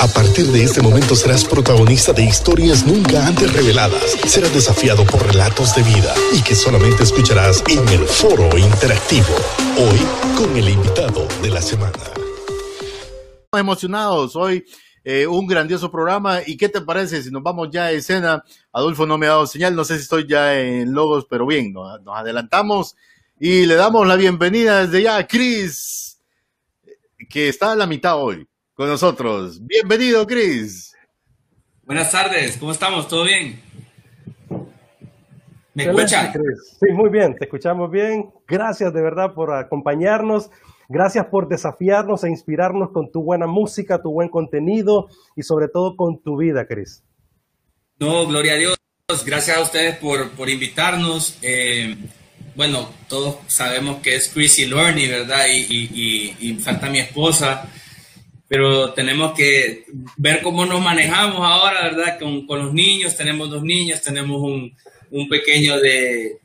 A partir de este momento serás protagonista de historias nunca antes reveladas. Serás desafiado por relatos de vida y que solamente escucharás en el foro interactivo. Hoy con el invitado de la semana. Emocionados hoy. Eh, un grandioso programa. ¿Y qué te parece si nos vamos ya a escena? Adolfo no me ha dado señal, no sé si estoy ya en logos, pero bien, nos, nos adelantamos y le damos la bienvenida desde ya a Chris, que está a la mitad hoy con nosotros. Bienvenido, Chris. Buenas tardes, ¿cómo estamos? ¿Todo bien? ¿Me escuchan? Sí, muy bien, te escuchamos bien. Gracias de verdad por acompañarnos. Gracias por desafiarnos e inspirarnos con tu buena música, tu buen contenido y sobre todo con tu vida, Chris. No, gloria a Dios. Gracias a ustedes por, por invitarnos. Eh, bueno, todos sabemos que es Chris y Lorny, ¿verdad? Y, y, y, y falta mi esposa pero tenemos que ver cómo nos manejamos ahora, ¿verdad? Con, con los niños, tenemos dos niños, tenemos un, un pequeño de,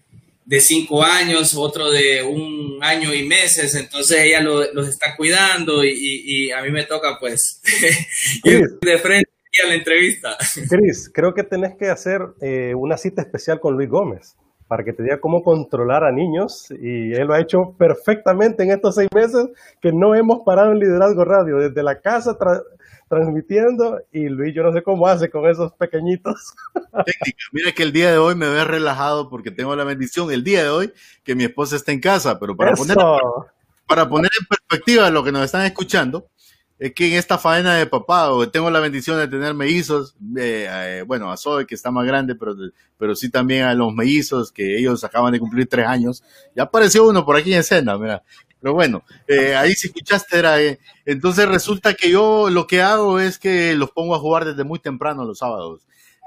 de, cinco años, otro de un año y meses, entonces ella lo, los está cuidando y, y, a mí me toca pues ir de frente a la entrevista. Cris, creo que tenés que hacer eh, una cita especial con Luis Gómez para que te diga cómo controlar a niños y él lo ha hecho perfectamente en estos seis meses que no hemos parado en Liderazgo Radio, desde la casa transmitiendo y Luis yo no sé cómo hace con esos pequeñitos. Técnica, mira que el día de hoy me veo relajado porque tengo la bendición el día de hoy que mi esposa está en casa, pero para, poner, para poner en perspectiva lo que nos están escuchando, es que en esta faena de papá, tengo la bendición de tener mellizos, eh, eh, bueno, a Zoe que está más grande, pero, pero sí también a los mellizos, que ellos acaban de cumplir tres años. Ya apareció uno por aquí en escena, mira. Pero bueno, eh, ahí si escuchaste era, eh, entonces resulta que yo lo que hago es que los pongo a jugar desde muy temprano los sábados.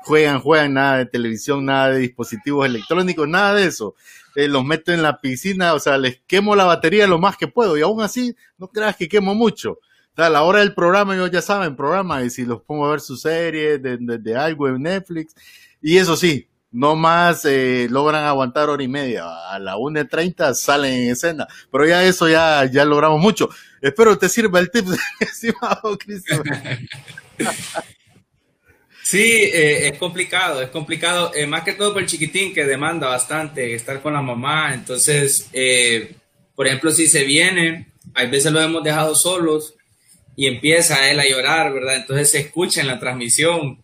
Juegan, juegan, nada de televisión, nada de dispositivos electrónicos, nada de eso. los meto en la piscina, o sea, les quemo la batería lo más que puedo y aún así no creas que quemo mucho a la hora del programa, ellos ya saben, programa, y si los pongo a ver su serie de, de, de algo en Netflix, y eso sí, no más eh, logran aguantar hora y media. A la 1.30 salen en escena. Pero ya eso ya, ya logramos mucho. Espero te sirva el tip, estimado Cristo. Sí, eh, es complicado, es complicado, eh, más que todo por el chiquitín que demanda bastante estar con la mamá. Entonces, eh, por ejemplo, si se viene, hay veces lo hemos dejado solos y empieza él a llorar, ¿verdad? Entonces se escucha en la transmisión.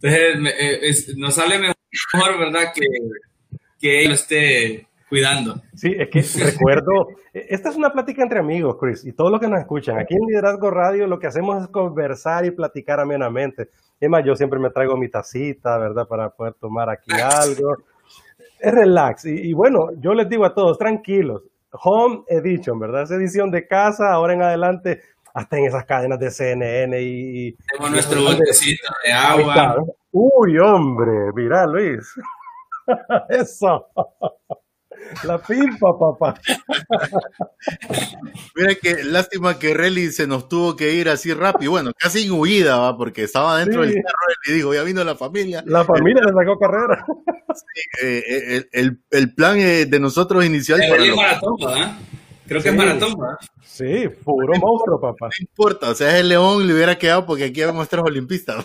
Entonces eh, nos sale mejor, ¿verdad? Que, que él lo esté cuidando. Sí, es que recuerdo, esta es una plática entre amigos, Chris, y todos los que nos escuchan. Aquí en Liderazgo Radio lo que hacemos es conversar y platicar amenamente. Es más, yo siempre me traigo mi tacita, ¿verdad? Para poder tomar aquí algo. Es relax. Y, y bueno, yo les digo a todos, tranquilos. Home Edition, ¿verdad? Es edición de casa, ahora en adelante hasta en esas cadenas de CNN y... Tenemos nuestro botecito de agua. Uy, hombre, mira Luis. Eso. La pimpa, papá. Mira que lástima que Relly se nos tuvo que ir así rápido. Bueno, casi en huida, ¿va? porque estaba dentro sí. del carro y dijo, ya vino la familia. La familia le sacó carrera. Sí, eh, el, el, el, plan eh, de nosotros inicial para... Los... Maratón, ¿eh? Creo que sí. es maratón, ¿verdad? Sí, puro no monstruo, papá. No importa, o sea, es el León le hubiera quedado porque aquí vemos tres olimpistas.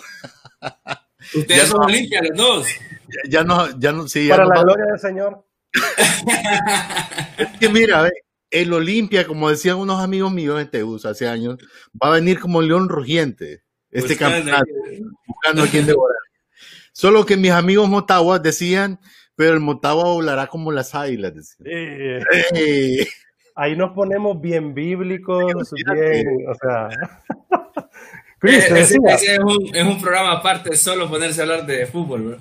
Ustedes son no, olimpias los dos. Ya, ya, no, ya no, sí, ya Para no la gloria del Señor. es que mira, ve, el Olimpia, como decían unos amigos míos en Teus hace años, va a venir como león rugiente este buscando campeonato, buscando a quien devorar. Solo que mis amigos Motagua decían, pero el Motagua volará como las águilas. Decían. Sí. Ahí nos ponemos bien bíblicos, bien, o sea. Chris, eh, es, un, es, un, programa aparte, solo ponerse a hablar de fútbol.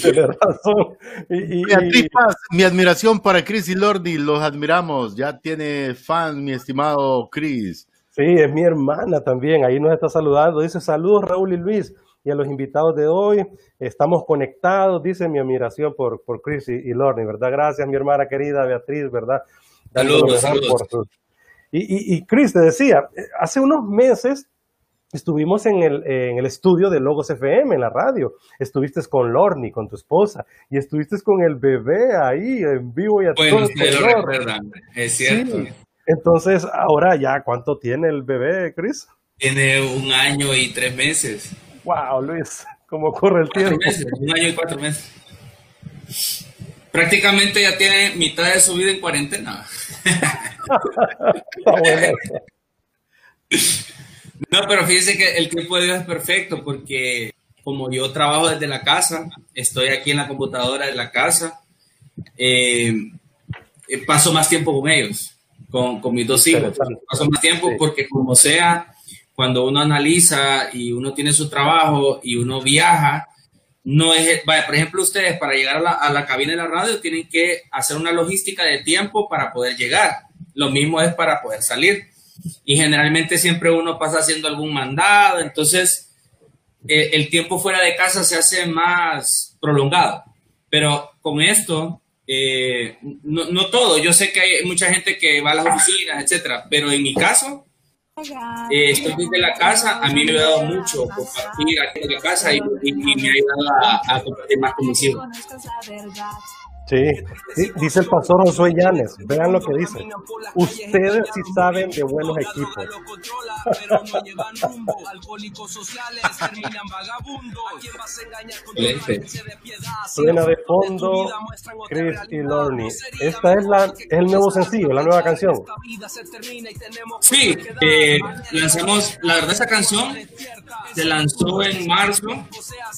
Tienes razón. Y, y, y... Paz, mi admiración para Chris y Lordi, los admiramos. Ya tiene fan, mi estimado Chris. Sí, es mi hermana también. Ahí nos está saludando. Dice saludos Raúl y Luis. Y a los invitados de hoy, estamos conectados, dice mi admiración por, por Chris y, y Lordi, ¿verdad? Gracias, mi hermana querida Beatriz, ¿verdad? Saludos, saludos. Y, y, y, Chris, te decía, hace unos meses estuvimos en el, en el estudio de Logos FM, en la radio. Estuviste con Lorni, con tu esposa, y estuviste con el bebé ahí en vivo y a bueno, todo lo recuerdan, es cierto. Sí. Entonces, ahora ya, ¿cuánto tiene el bebé, Chris? tiene un año y tres meses. Wow, Luis, ¿cómo corre el tiempo? un año y cuatro meses. Prácticamente ya tiene mitad de su vida en cuarentena. no, pero fíjense que el tiempo de Dios es perfecto porque como yo trabajo desde la casa, estoy aquí en la computadora de la casa, eh, paso más tiempo con ellos, con, con mis dos hijos. Paso más tiempo porque como sea, cuando uno analiza y uno tiene su trabajo y uno viaja, no es, vaya, por ejemplo, ustedes para llegar a la, cabina de la radio tienen que hacer una logística de tiempo para poder llegar. Lo mismo es para poder salir. Y generalmente siempre uno pasa haciendo algún mandado, entonces eh, el tiempo fuera de casa se hace más prolongado. Pero con esto, eh, no, no, todo, yo sé que hay mucha gente que va a las oficinas, etcétera, pero en mi caso, eh, estoy desde la casa, a mí me ha dado mucho compartir aquí en la casa y, y, me ha ayudado a, a compartir más con mis hijos. Sí, dice el pastor Josué Llanes, vean lo que dice. Ustedes sí saben de buenos equipos. Suena de fondo Chris y Lorne. Esta es, la, es el nuevo sencillo, la nueva canción. Sí, eh, lanzamos, la verdad esa canción se lanzó en marzo,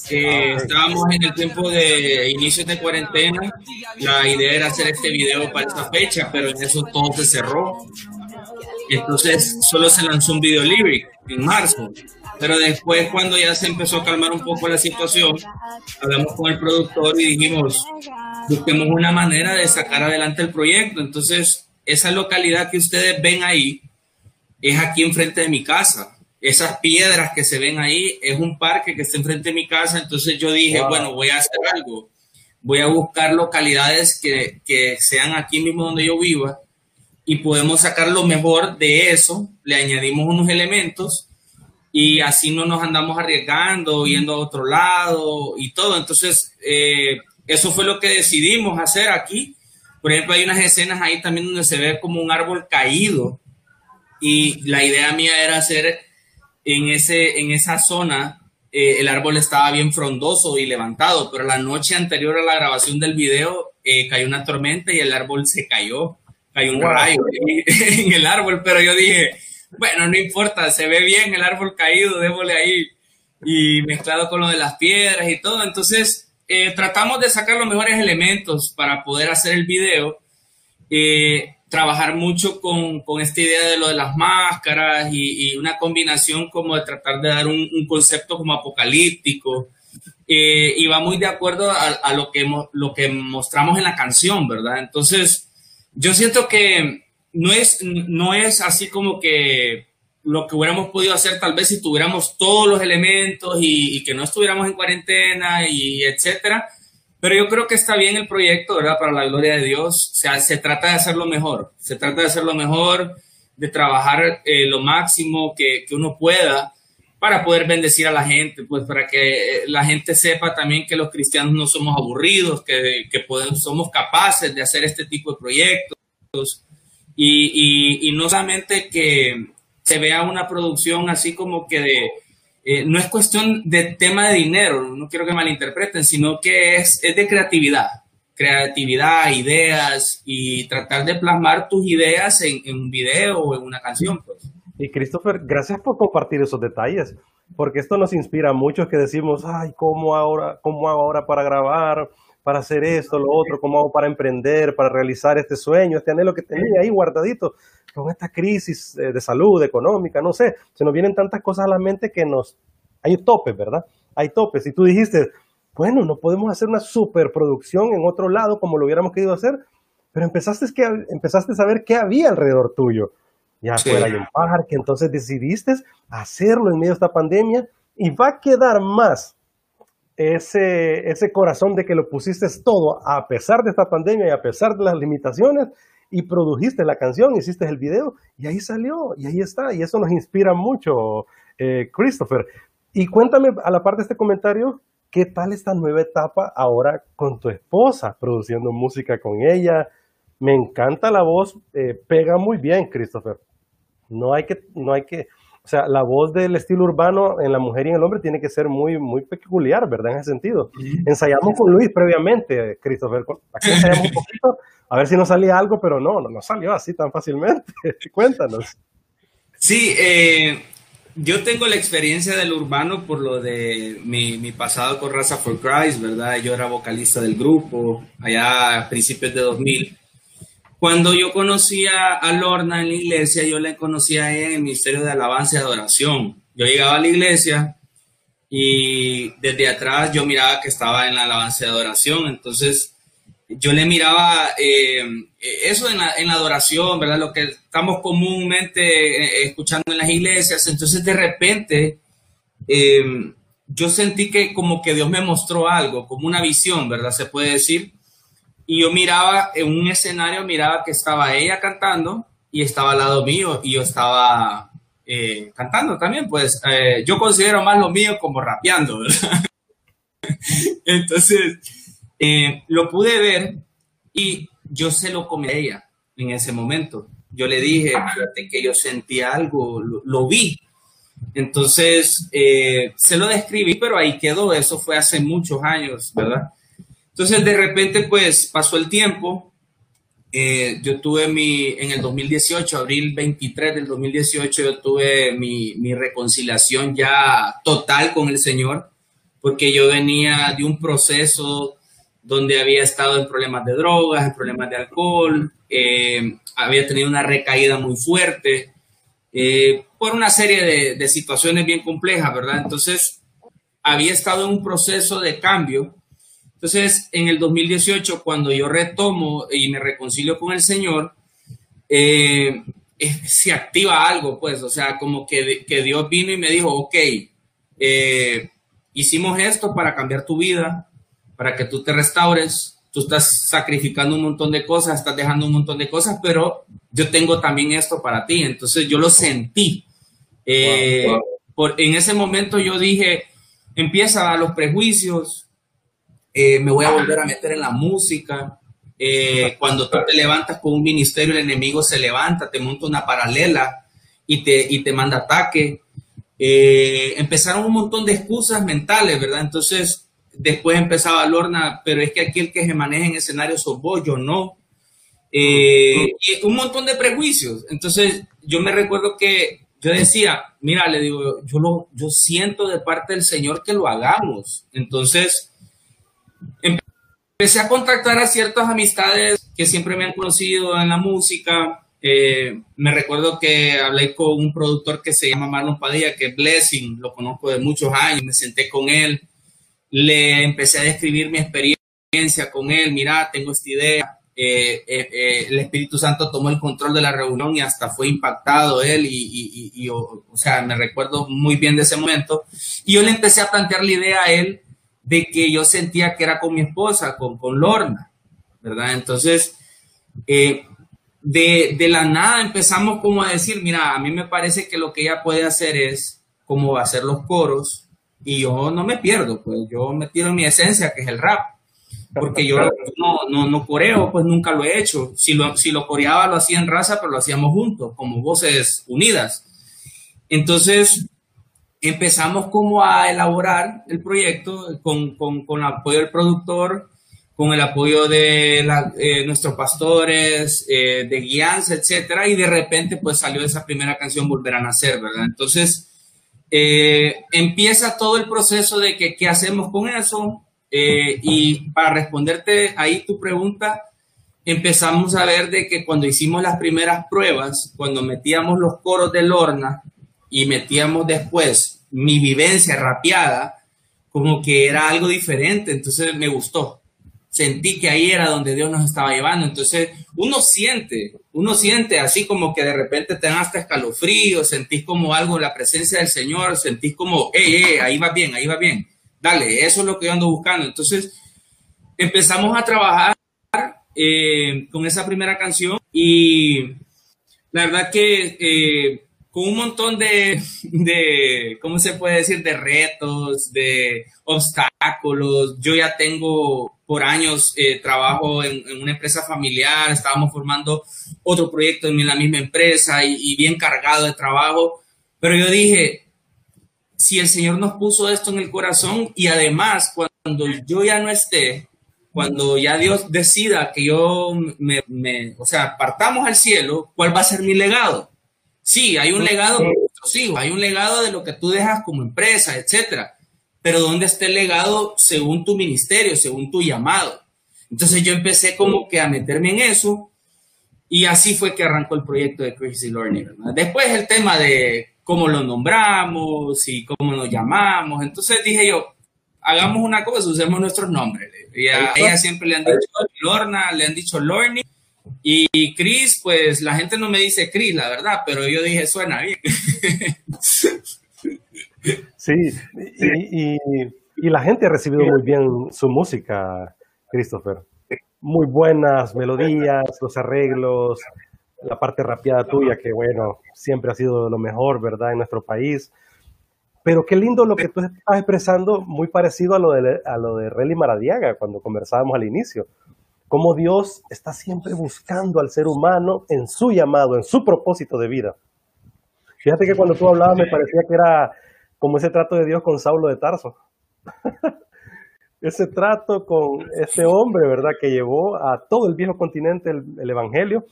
eh, estábamos en el tiempo de inicios de cuarentena la idea era hacer este video para esta fecha, pero en eso todo se cerró. Entonces solo se lanzó un video libre en marzo. Pero después cuando ya se empezó a calmar un poco la situación, hablamos con el productor y dijimos, busquemos una manera de sacar adelante el proyecto. Entonces, esa localidad que ustedes ven ahí es aquí enfrente de mi casa. Esas piedras que se ven ahí es un parque que está enfrente de mi casa. Entonces yo dije, bueno, voy a hacer algo voy a buscar localidades que, que, sean aquí mismo donde yo viva y podemos sacar lo mejor de eso, le añadimos unos elementos y así no nos andamos arriesgando, yendo a otro lado y todo. Entonces, eh, eso fue lo que decidimos hacer aquí. Por ejemplo, hay unas escenas ahí también donde se ve como un árbol caído y la idea mía era hacer en, ese, en esa zona eh, el árbol estaba bien frondoso y levantado, pero la noche anterior a la grabación del video eh, cayó una tormenta y el árbol se cayó, cayó un rayo en el árbol, pero yo dije, bueno, no importa, se ve bien el árbol caído, démosle ahí, y mezclado con lo de las piedras y todo, entonces eh, tratamos de sacar los mejores elementos para poder hacer el video trabajar mucho con, con, esta idea de lo de las máscaras y, una combinación como de tratar de dar un, concepto como apocalíptico. Eh, y va muy de acuerdo a, lo, que, lo que mostramos en la canción, ¿verdad? Entonces, yo siento que no es, no es así como que lo que hubiéramos podido hacer tal vez si tuviéramos todos los elementos y, y que no estuviéramos en cuarentena y etcétera, pero yo creo que está bien el proyecto, ¿verdad? Para la gloria de Dios. O sea, se trata de hacerlo mejor. Se trata de hacerlo mejor, de trabajar eh, lo máximo que, que, uno pueda para poder bendecir a la gente, pues para que eh, la gente sepa también que los cristianos no somos aburridos, que, que podemos, somos capaces de hacer este tipo de proyectos. Y, y, y no solamente que se vea una producción así como que de eh, no es cuestión de tema de dinero, no quiero que malinterpreten, sino que es, es de creatividad, creatividad, ideas y tratar de plasmar tus ideas en, un video o en una canción. Pues. Y Christopher, gracias por compartir esos detalles, porque esto nos inspira a muchos que decimos, ay, ¿cómo ahora, cómo ahora para grabar? Para hacer esto, lo otro, cómo hago para emprender, para realizar este sueño, este anhelo que tenía ahí guardadito con esta crisis eh, de salud, económica, no sé, se nos vienen tantas cosas a la mente que nos... Hay topes, ¿verdad? Hay topes. Y tú dijiste, bueno, no podemos hacer una superproducción en otro lado como lo hubiéramos querido hacer, pero empezaste, que, empezaste a saber qué había alrededor tuyo. Ya fuera hay un parque, entonces decidiste hacerlo en medio de esta pandemia y va a quedar más ese, ese corazón de que lo pusiste todo a pesar de esta pandemia y a pesar de las limitaciones y produjiste la canción, hiciste el video y ahí salió y ahí está y eso nos inspira mucho, eh, Christopher. Y cuéntame a la parte de este comentario, ¿qué tal esta nueva etapa ahora con tu esposa, produciendo música con ella? Me encanta la voz, eh, pega muy bien, Christopher. No hay que, no hay que, o sea, la voz del estilo urbano en la mujer y en el hombre tiene que ser muy, muy peculiar, ¿verdad? En ese sentido. Ensayamos con Luis previamente, Christopher. Aquí ensayamos un poquito, a ver si nos salía algo, pero no, no nos salió así tan fácilmente. Cuéntanos. Sí, eh, yo tengo la experiencia del urbano por lo de mi, mi, pasado con Raza for Christ, ¿verdad? Yo era vocalista del grupo allá a principios de 2000. Cuando yo conocía a Lorna en la iglesia, yo la conocía en el Ministerio de Alabanza y Adoración. Yo llegaba a la iglesia y desde atrás yo miraba que estaba en la alabanza y adoración. Entonces yo le miraba eh, eso en la, adoración, ¿verdad? Lo que estamos comúnmente eh, escuchando en las iglesias. Entonces de repente eh, yo sentí que como que Dios me mostró algo, como una visión, ¿verdad? Se puede decir. Y yo miraba en un escenario, miraba que estaba ella cantando y estaba al lado mío y yo estaba cantando también. Pues yo considero más lo mío como rapeando. Entonces eh, lo pude ver y yo se lo comí a ella en ese momento. Yo le dije, que yo sentí algo, lo, vi. Entonces, eh, se lo describí, pero ahí quedó. Eso fue hace muchos años, ¿verdad? Entonces, de repente, pues pasó el tiempo. Eh, yo tuve mi, en el 2018, abril 23 del 2018, yo tuve mi, mi reconciliación ya total con el Señor, porque yo venía de un proceso donde había estado en problemas de drogas, en problemas de alcohol, eh, había tenido una recaída muy fuerte, eh, por una serie de, situaciones bien complejas, ¿verdad? Entonces, había estado en un proceso de cambio. Entonces, en el 2018, cuando yo retomo y me reconcilio con el Señor, eh, se activa algo, pues, o sea, como que, que Dios vino y me dijo, ok, hicimos esto para cambiar tu vida, para que tú te restaures. Tú estás sacrificando un montón de cosas, estás dejando un montón de cosas, pero yo tengo también esto para ti. Entonces yo lo sentí. Eh, por, en ese momento yo dije, empieza a los prejuicios, eh, me voy a volver a meter en la música. Eh, cuando tú te levantas con un ministerio, el enemigo se levanta, te monta una paralela y te, y te manda ataque. empezaron un montón de excusas mentales, ¿verdad? Entonces Después empezaba Lorna, pero es que aquí el que se maneja en escenario sos vos, yo no. Eh, y un montón de prejuicios. Entonces, yo me recuerdo que yo decía, mira, le digo, yo, lo, yo siento de parte del Señor que lo hagamos. Entonces, empecé a contactar a ciertas amistades que siempre me han conocido en la música. Eh, me recuerdo que hablé con un productor que se llama Marlon Padilla, que es Blessing, lo conozco de muchos años, me senté con él le empecé a describir mi experiencia con él, mira, tengo esta idea, eh, eh, eh, el Espíritu Santo tomó el control de la reunión y hasta fue impactado él y, o, sea, me recuerdo muy bien de ese momento. Y yo le empecé a plantear la idea a él de que yo sentía que era con mi esposa, con, con Lorna, ¿verdad? Entonces, de, de la nada empezamos como a decir, mira, a mí me parece que lo que ella puede hacer es como hacer los coros, y yo no me pierdo, pues yo me tiro en mi esencia, que es el rap, porque yo no, no, no coreo, pues nunca lo he hecho. Si lo, si lo coreaba, lo hacía en raza, pero lo hacíamos juntos, como voces unidas. Entonces, empezamos como a elaborar el proyecto con, con, con el apoyo del productor, con el apoyo de eh, nuestros pastores, eh, de guianza, etcétera, y de repente pues salió esa primera canción Volver a Nacer, ¿verdad? Entonces, eh, empieza todo el proceso de que qué hacemos con eso. Y para responderte ahí tu pregunta, empezamos a ver de que cuando hicimos las primeras pruebas, cuando metíamos los coros de Lorna y metíamos después mi vivencia rapeada, como que era algo diferente, entonces me gustó sentí que ahí era donde Dios nos estaba llevando. Entonces, uno siente, uno siente así como que de repente te dan hasta escalofrío, sentís como algo, la presencia del Señor, sentís como, hey, hey, ahí va bien, ahí va bien. Dale, eso es lo que yo ando buscando. Entonces, empezamos a trabajar eh, con esa primera canción y la verdad que eh, con un montón de, de, ¿cómo se puede decir?, de retos, de obstáculos. Yo ya tengo por años eh, trabajo en, una empresa familiar, estábamos formando otro proyecto en la misma empresa y, bien cargado de trabajo, Pero yo dije, si el Señor nos puso esto en el corazón y además cuando yo ya no esté, cuando ya Dios decida que yo me, me, o sea, partamos al cielo, ¿cuál va a ser mi legado? Sí, hay un legado para nuestros hijos, hay un legado de lo que tú dejas como empresa, etcétera. Pero ¿dónde está el legado según tu ministerio, según tu llamado? Entonces yo empecé como que a meterme en eso y así fue que arrancó el proyecto de Crazy Learning. Después el tema de cómo lo nombramos y cómo nos llamamos. Entonces dije yo, hagamos una cosa, usemos nuestros nombres. Y a ella siempre le han dicho Lorna, le han dicho Lorny. Y Chris, pues la gente no me dice Chris, la verdad, pero yo dije, suena bien. Sí, y, la gente ha recibido muy bien su música, Christopher muy buenas melodías, los arreglos, la parte rapeada tuya, que bueno, siempre ha sido lo mejor, ¿verdad? En nuestro país. Pero qué lindo lo que tú estás expresando, muy parecido a lo de, a lo de Relly Maradiaga, cuando conversábamos al inicio. Cómo Dios está siempre buscando al ser humano en su llamado, en su propósito de vida. Fíjate que cuando tú hablabas me parecía que era como ese trato de Dios con Saulo de Tarso. ese trato con ese hombre, ¿verdad? Que llevó a todo el viejo continente el, Evangelio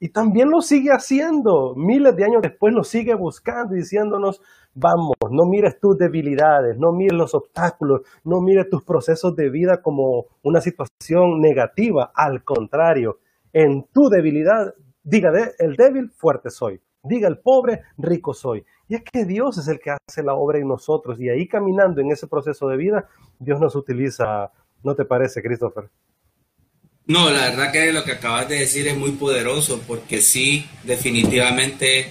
y también lo sigue haciendo. Miles de años después lo sigue buscando diciéndonos, vamos, no mires tus debilidades, no mires los obstáculos, no mires tus procesos de vida como una situación negativa. Al contrario, en tu debilidad, diga, el débil, fuerte soy. Diga el pobre, rico soy. Y es que Dios es el que hace la obra en nosotros. Y ahí caminando en ese proceso de vida, Dios nos utiliza. ¿No te parece, Christopher? No, la verdad que lo que acabas de decir es muy poderoso, porque sí, definitivamente,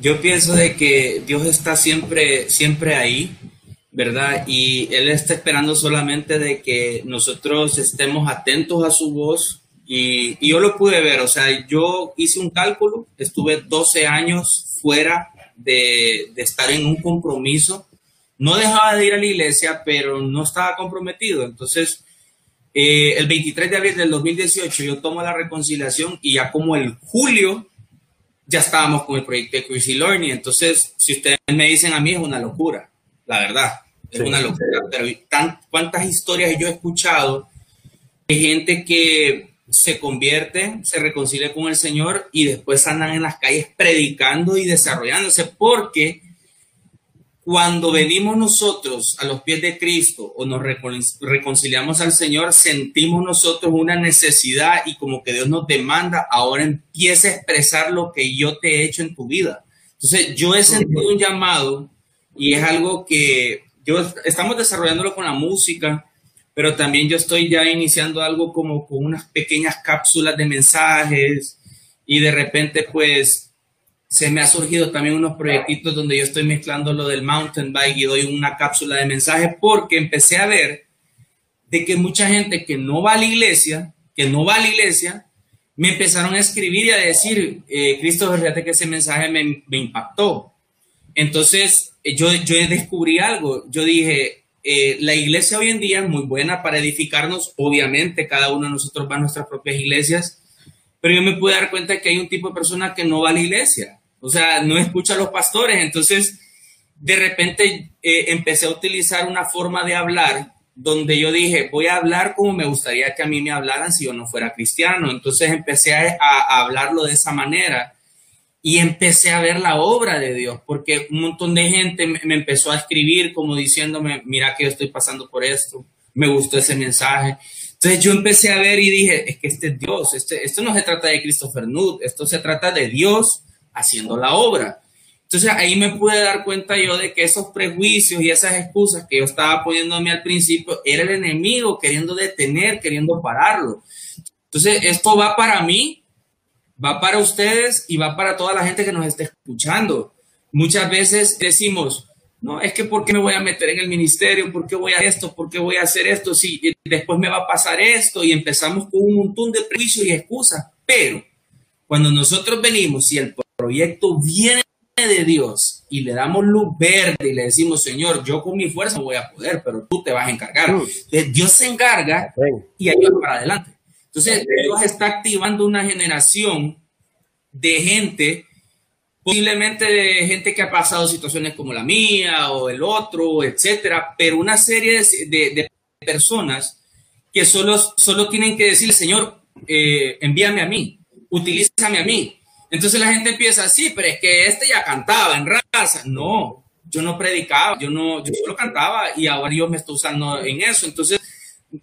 yo pienso de que Dios está siempre, siempre ahí, ¿verdad? Y Él está esperando solamente de que nosotros estemos atentos a su voz, y, yo lo pude ver, o sea, yo hice un cálculo, estuve 12 años fuera de, estar en un compromiso, no dejaba de ir a la iglesia, pero no estaba comprometido. Entonces, eh, el 23 de abril del 2018 yo tomo la reconciliación y ya como el julio ya estábamos con el proyecto de Crazy Learning. Entonces, si ustedes me dicen a mí es una locura, la verdad, es una locura. Pero ¿cuántas historias yo he escuchado de gente que se convierte, se reconcilia con el Señor y después andan en las calles predicando y desarrollándose, porque cuando venimos nosotros a los pies de Cristo o nos reconciliamos al Señor, sentimos nosotros una necesidad y como que Dios nos demanda, ahora empieza a expresar lo que yo te he hecho en tu vida. Entonces, yo he sentido un llamado y es algo que yo estamos desarrollándolo con la música, pero también yo estoy ya iniciando algo como con unas pequeñas cápsulas de mensajes y de repente pues se me ha surgido también unos proyectitos donde yo estoy mezclando lo del mountain bike y doy una cápsula de mensajes porque empecé a ver de que mucha gente que no va a la iglesia, que no va a la iglesia, me empezaron a escribir y a decir, eh, Cristo, fíjate que ese mensaje me, impactó. Entonces, eh, yo, yo descubrí algo, yo dije, eh, la iglesia hoy en día es muy buena para edificarnos, obviamente cada uno de nosotros va a nuestras propias iglesias, pero yo me pude dar cuenta que hay un tipo de persona que no va a la iglesia, o sea, no escucha a los pastores, entonces de repente eh, empecé a utilizar una forma de hablar donde yo dije, voy a hablar como me gustaría que a mí me hablaran si yo no fuera cristiano, entonces empecé a hablarlo de esa manera y empecé a ver la obra de Dios, porque un montón de gente me empezó a escribir como diciéndome, mira que yo estoy pasando por esto, me gustó ese mensaje. Entonces yo empecé a ver y dije, es que este es Dios, este, esto no se trata de Christopher Nutt, esto se trata de Dios haciendo la obra. Entonces ahí me pude dar cuenta yo de que esos prejuicios y esas excusas que yo estaba poniéndome al principio era el enemigo queriendo detener, queriendo pararlo. Entonces esto va para mí va para ustedes y va para toda la gente que nos esté escuchando. Muchas veces decimos, no, es que ¿por qué me voy a meter en el ministerio? ¿Por qué voy a esto? ¿Por qué voy a hacer esto? Si después me va a pasar esto y empezamos con un montón de prejuicios y excusas. Pero cuando nosotros venimos y el proyecto viene de Dios y le damos luz verde y le decimos, Señor, yo con mi fuerza voy a poder, pero tú te vas a encargar. Dios se encarga y va para adelante. Entonces, Dios está activando una generación de gente posiblemente de gente que ha pasado situaciones como la mía o el otro, etcétera, pero una serie de, personas que solo, solo tienen que decir, Señor, eh, envíame a mí, utilízame a mí. Entonces la gente empieza, sí, pero es que este ya cantaba en raza. No, yo no predicaba, yo no, yo solo cantaba y ahora Dios me está usando en eso. Entonces,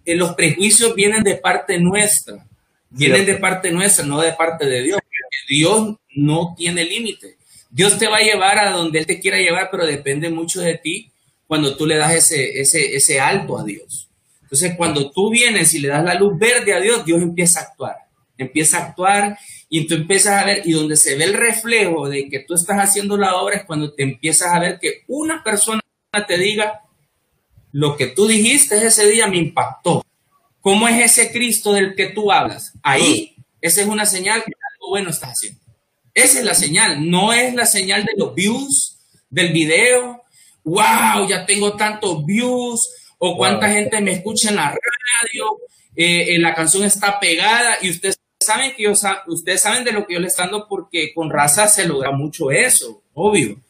eh, los prejuicios vienen de parte nuestra, vienen de parte nuestra, no de parte de Dios. Dios no tiene límite. Dios te va a llevar a donde Él te quiera llevar, pero depende mucho de ti cuando tú le das ese, ese, ese alto a Dios. Entonces, cuando tú vienes y le das la luz verde a Dios, Dios empieza a actuar. Empieza a actuar y tú empiezas a ver, y donde se ve el reflejo de que tú estás haciendo la obra es cuando te empiezas a ver que una persona te diga, lo que tú dijiste ese día me impactó. ¿Cómo es ese Cristo del que tú hablas? Ahí, esa es una señal que algo bueno estás haciendo. Esa es la señal, no es la señal de los views del video. Wow, ya tengo tantos views, o cuánta gente me escucha en la radio, eh, eh, la canción está pegada y ustedes saben que yo, ustedes saben de lo que yo le estoy dando porque con raza se logra mucho eso, obvio.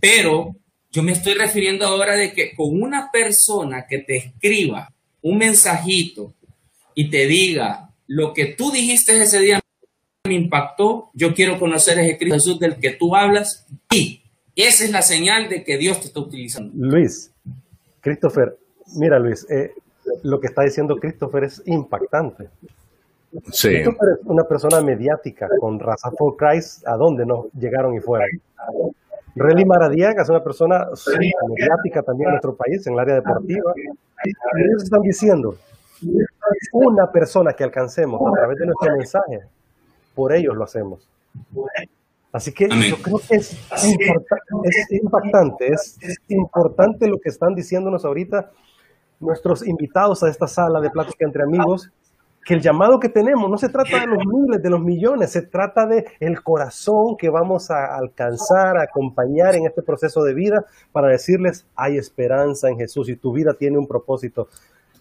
Pero yo me estoy refiriendo ahora de que con una persona que te escriba un mensajito y te diga lo que tú dijiste ese día me impactó, yo quiero conocer ese Cristo Jesús del que tú hablas y esa es la señal de que Dios te está utilizando. Luis, Christopher, mira Luis, eh, lo que está diciendo Christopher es impactante. Sí. Christopher es una persona mediática con Raza for Christ, ¿a dónde nos llegaron y fueron? Relly Maradiaga es una persona mediática también en nuestro país, en el área deportiva. Y ellos están diciendo, una persona que alcancemos a través de nuestro mensaje, por ellos lo hacemos. Así que yo creo que es, es impactante, es importante lo que están diciéndonos ahorita nuestros invitados a esta sala de plática entre amigos, que el llamado que tenemos no se trata de los miles, de los millones, se trata de el corazón que vamos a alcanzar, a acompañar en este proceso de vida para decirles hay esperanza en Jesús y tu vida tiene un propósito.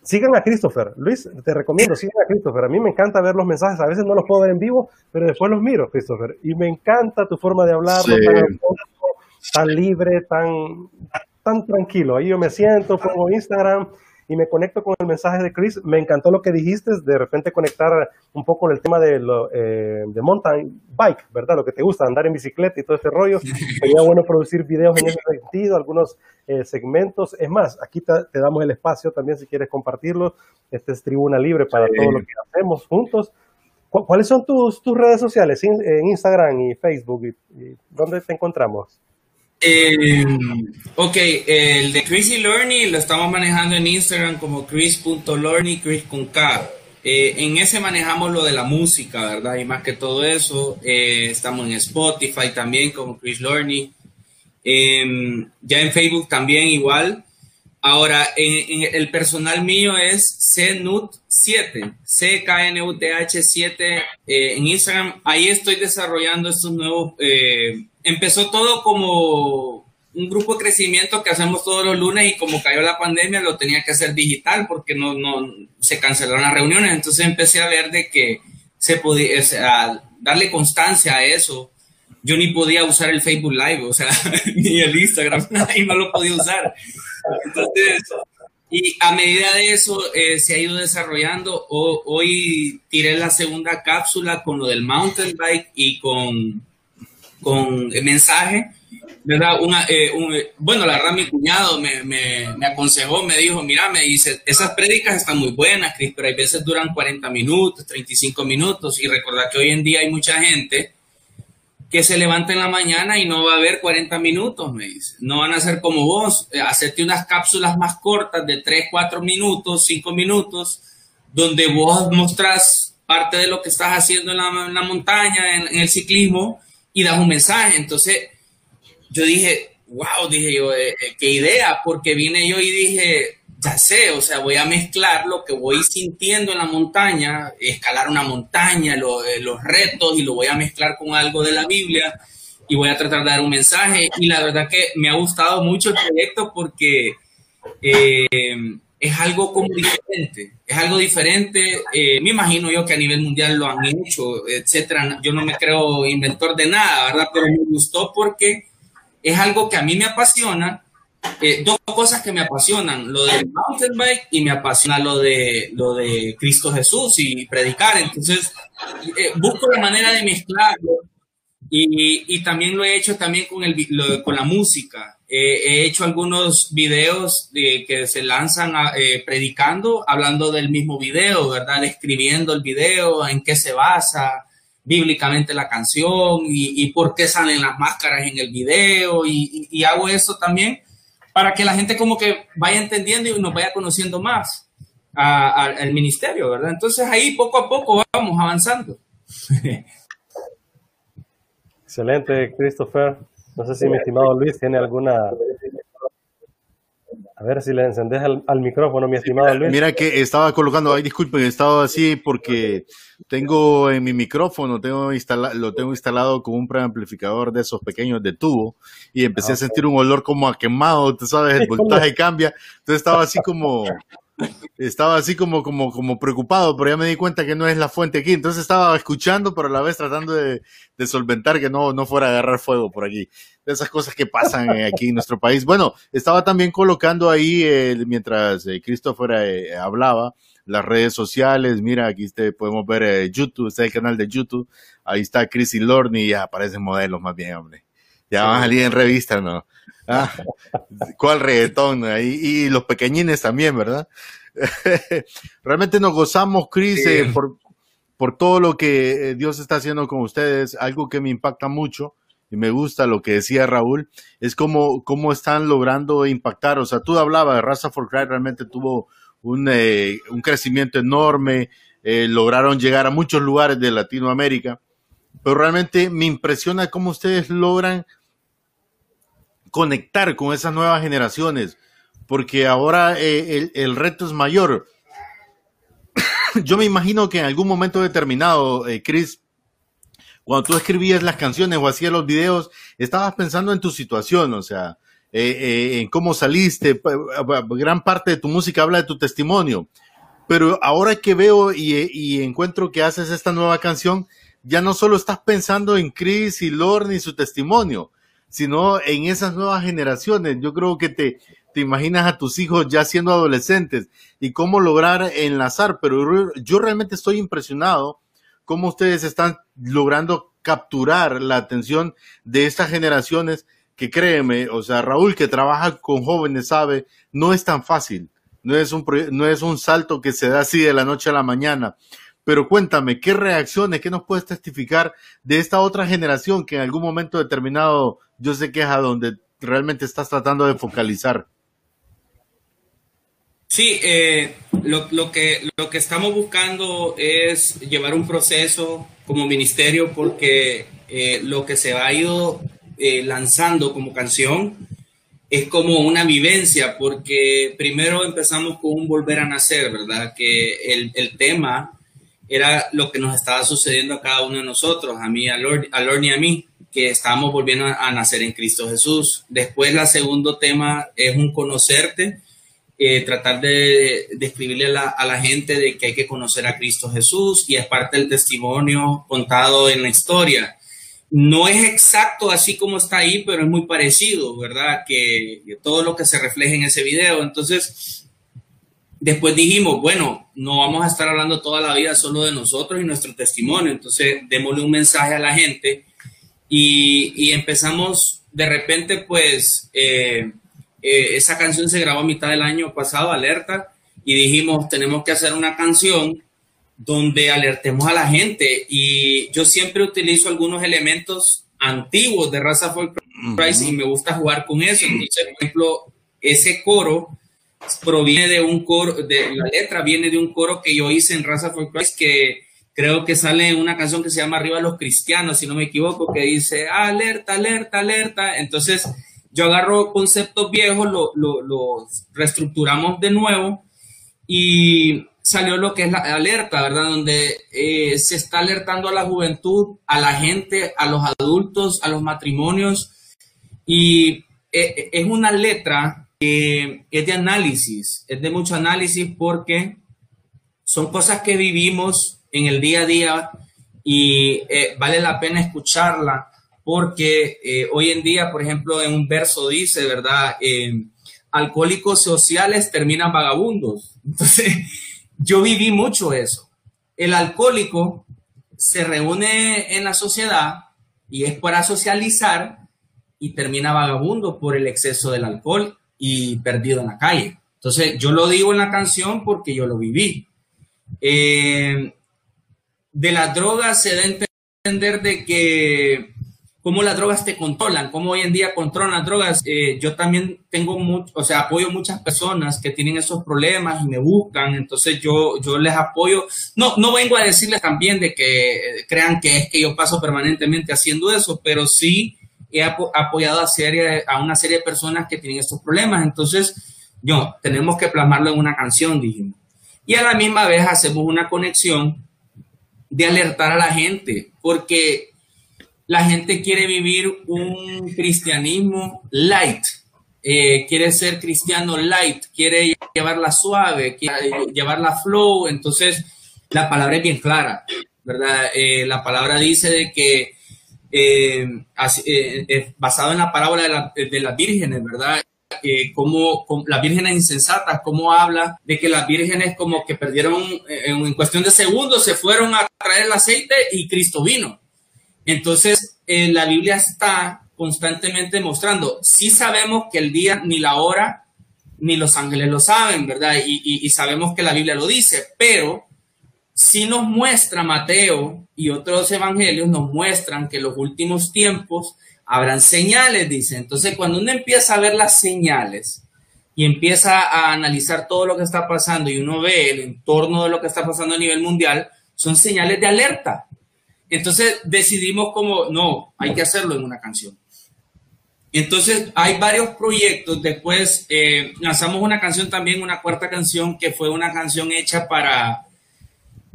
Sigan a Christopher. Luis, te recomiendo, sigan a Christopher. A mí me encanta ver los mensajes. A veces no los puedo ver en vivo, pero después los miro, Christopher. Y me encanta tu forma de hablar, tan, libre, tan, tan tranquilo. Ahí yo me siento, pongo Instagram y me conecto con el mensaje de Chris. Me encantó lo que dijiste, de repente conectar un poco el tema de, lo, eh, de mountain bike, ¿verdad? Lo que te gusta, andar en bicicleta y todo ese rollo. Sería bueno producir videos en ese sentido, algunos eh, segmentos. Es más, aquí te, damos el espacio también si quieres compartirlo. Esta es tribuna libre para todo lo que hacemos juntos. ¿Cuáles son tus, tus redes sociales en Instagram y Facebook? y ¿Dónde te encontramos? Eh, ok, el de Chris y Learning lo estamos manejando en Instagram como chris.learning, Chris con K. Eh, en ese manejamos lo de la música, ¿verdad? Y más que todo eso, eh, estamos en Spotify también como Chris Learning. Em, ya en Facebook también igual. Ahora, en, el personal mío es CNUT7, CKNUTH7 en Instagram. Ahí estoy desarrollando estos nuevos empezó todo como un grupo de crecimiento que hacemos todos los lunes y como cayó la pandemia lo tenía que hacer digital porque no, no se cancelaron las reuniones. Entonces empecé a ver de que se podía, darle constancia a eso. Yo ni podía usar el Facebook Live, o sea, ni el Instagram, y no lo podía usar. Entonces, y a medida de eso eh, se ha ido desarrollando. hoy tiré la segunda cápsula con lo del mountain bike y con con mensaje, ¿verdad? Una, eh, bueno, la verdad mi cuñado me, me, me, aconsejó, me dijo, mira, me dice, esas prédicas están muy buenas, Cris, pero hay veces duran 40 minutos, 35 minutos, y recordar que hoy en día hay mucha gente que se levanta en la mañana y no va a ver 40 minutos, me dice. No van a ser como vos, eh, hacerte unas cápsulas más cortas de 3, 4 minutos, 5 minutos, donde vos mostrás parte de lo que estás haciendo en la, en la montaña, en, en el ciclismo, y das un mensaje. Entonces, yo dije, wow, dije yo, eh, eh, qué idea, porque vine yo y dije, ya sé, o sea, voy a mezclar lo que voy sintiendo en la montaña, escalar una montaña, eh, los retos, y lo voy a mezclar con algo de la Biblia, y voy a tratar de dar un mensaje. Y la verdad que me ha gustado mucho el proyecto porque es algo como diferente, es algo diferente, eh, me imagino yo que a nivel mundial lo han hecho, etcétera, yo no me creo inventor de nada, ¿verdad? Pero me gustó porque es algo que a mí me apasiona, eh, dos cosas que me apasionan, lo del mountain bike y me apasiona lo de, lo de Cristo Jesús y predicar, entonces eh, busco la manera de mezclarlo y, y, también lo he hecho también con, el, con la música. he hecho algunos videos de, que se lanzan eh, predicando, hablando del mismo video, ¿verdad? Escribiendo el video, en qué se basa bíblicamente la canción y, y por qué salen las máscaras en el video. Y, y, hago eso también para que la gente como que vaya entendiendo y nos vaya conociendo más al ministerio, ¿verdad? Entonces ahí poco a poco vamos avanzando. Excelente, Christopher. No sé si mi estimado Luis tiene alguna... A ver si le encendés al, micrófono, mi estimado Luis. Mira que estaba colocando, ay, disculpen, he estado así porque tengo en mi micrófono, tengo instalado, lo tengo instalado con un preamplificador de esos pequeños de tubo y empecé a sentir un olor como a quemado, tú sabes, el voltaje cambia. Entonces estaba así como, estaba así como, como, como preocupado, pero ya me di cuenta que no es la fuente aquí. Entonces estaba escuchando, pero a la vez tratando de, de solventar que no, no fuera a agarrar fuego por aquí. De esas cosas que pasan eh, aquí en nuestro país. Bueno, estaba también colocando ahí, eh, mientras eh, Christopher eh, hablaba, las redes sociales. Mira, aquí este, podemos ver YouTube, está el canal de YouTube. Ahí está Chris y Lorne y ya aparecen modelos más bien, hombre. Ya van a salir en revista, ¿no? Ah, ¿Cuál reggaetón? Y los pequeñines también, ¿verdad? Realmente nos gozamos, Cris, eh, por, por todo lo que Dios está haciendo con ustedes. Algo que me impacta mucho y me gusta lo que decía Raúl, es cómo, cómo están logrando impactar. O sea, tú hablabas de Raza for Cry, realmente tuvo un, eh, un crecimiento enorme, lograron llegar a muchos lugares de Latinoamérica, pero realmente me impresiona cómo ustedes logran conectar con esas nuevas generaciones, porque ahora eh, el, reto es mayor. Yo me imagino que en algún momento determinado, eh, Chris, cuando tú escribías las canciones o hacías los videos, estabas pensando en tu situación, o sea, eh, en cómo saliste, gran parte de tu música habla de tu testimonio. Pero ahora que veo y, y encuentro que haces esta nueva canción, ya no solo estás pensando en Chris y Lorne y su testimonio, sino en esas nuevas generaciones. Yo creo que te, te imaginas a tus hijos ya siendo adolescentes y cómo lograr enlazar, pero yo realmente estoy impresionado cómo ustedes están logrando capturar la atención de estas generaciones que créeme, o sea, Raúl que trabaja con jóvenes sabe, no es tan fácil, no es un, no es un salto que se da así de la noche a la mañana. Pero cuéntame, ¿qué reacciones, qué nos puedes testificar de esta otra generación que en algún momento determinado yo sé que es a donde realmente estás tratando de focalizar? Sí, eh, lo, que, lo que estamos buscando es llevar un proceso como ministerio porque eh, lo que se ha ido eh, lanzando como canción es como una vivencia, porque primero empezamos con un volver a nacer, ¿verdad? Que el, el tema era lo que nos estaba sucediendo a cada uno de nosotros, a mí, a Lord, a Lord y a mí, que estábamos volviendo a, nacer en Cristo Jesús. Después, el segundo tema es un conocerte, eh, tratar de, describirle a la, gente de que hay que conocer a Cristo Jesús y es parte del testimonio contado en la historia. No es exacto así como está ahí, pero es muy parecido, ¿verdad? Que, todo lo que se refleja en ese video. Entonces, Después dijimos, bueno, no vamos a estar hablando toda la vida solo de nosotros y nuestro testimonio, entonces démosle un mensaje a la gente y, empezamos de repente, pues, eh, eh, esa canción se grabó a mitad del año pasado, Alerta, y dijimos, tenemos que hacer una canción donde alertemos a la gente y yo siempre utilizo algunos elementos antiguos de Raza for Christ y me gusta jugar con eso. Entonces, por ejemplo, ese coro proviene de un coro, de la letra viene de un coro que yo hice en Raza for Christ que creo que sale en una canción que se llama Arriba los Cristianos, si no me equivoco, que dice alerta, alerta, alerta. Entonces yo agarro conceptos viejos, los lo, reestructuramos de nuevo y salió lo que es la alerta, ¿verdad? Donde eh, se está alertando a la juventud, a la gente, a los adultos, a los matrimonios y eh, es una letra eh, es de análisis, es de mucho análisis porque son cosas que vivimos en el día a día y eh, vale la pena escucharla porque eh, hoy en día, por ejemplo, en un verso dice, ¿verdad? alcohólicos sociales terminan vagabundos. Entonces, yo viví mucho eso. El alcohólico se reúne en la sociedad y es para socializar y termina vagabundo por el exceso del alcohol y perdido en la calle. Entonces, yo lo digo en la canción porque yo lo viví. Eh, de las drogas se da a entender de que cómo las drogas te controlan, cómo hoy en día controlan las drogas. Eh, yo también tengo mucho, o sea, apoyo muchas personas que tienen esos problemas y me buscan, entonces yo, yo les apoyo. No, no vengo a decirles también de que crean que es que yo paso permanentemente haciendo eso, pero sí he apoyado a, serie, a una serie de personas que tienen estos problemas. Entonces, yo, tenemos que plasmarlo en una canción, dijimos. Y a la misma vez hacemos una conexión de alertar a la gente, porque la gente quiere vivir un cristianismo light, eh, quiere ser cristiano light, quiere llevarla suave, quiere llevarla flow, entonces la palabra es bien clara, ¿verdad? Eh, la palabra dice de que, eh, basado en la parábola de, la, de las vírgenes, ¿verdad? como, las vírgenes insensatas, cómo habla de que las vírgenes como que perdieron en, en, cuestión de segundos, se fueron a traer el aceite y Cristo vino. Entonces, en la Biblia está constantemente mostrando, sí sabemos que el día ni la hora ni los ángeles lo saben, ¿verdad? Y, sabemos que la Biblia lo dice, pero sí nos muestra Mateo y otros evangelios nos muestran que en los últimos tiempos habrán señales, dice. Entonces, cuando uno empieza a ver las señales y empieza a analizar todo lo que está pasando y uno ve el entorno de lo que está pasando a nivel mundial, son señales de alerta. Entonces decidimos como, no, hay que hacerlo en una canción. Entonces hay varios proyectos. Después eh, lanzamos una canción también, una cuarta canción, que fue una canción hecha para,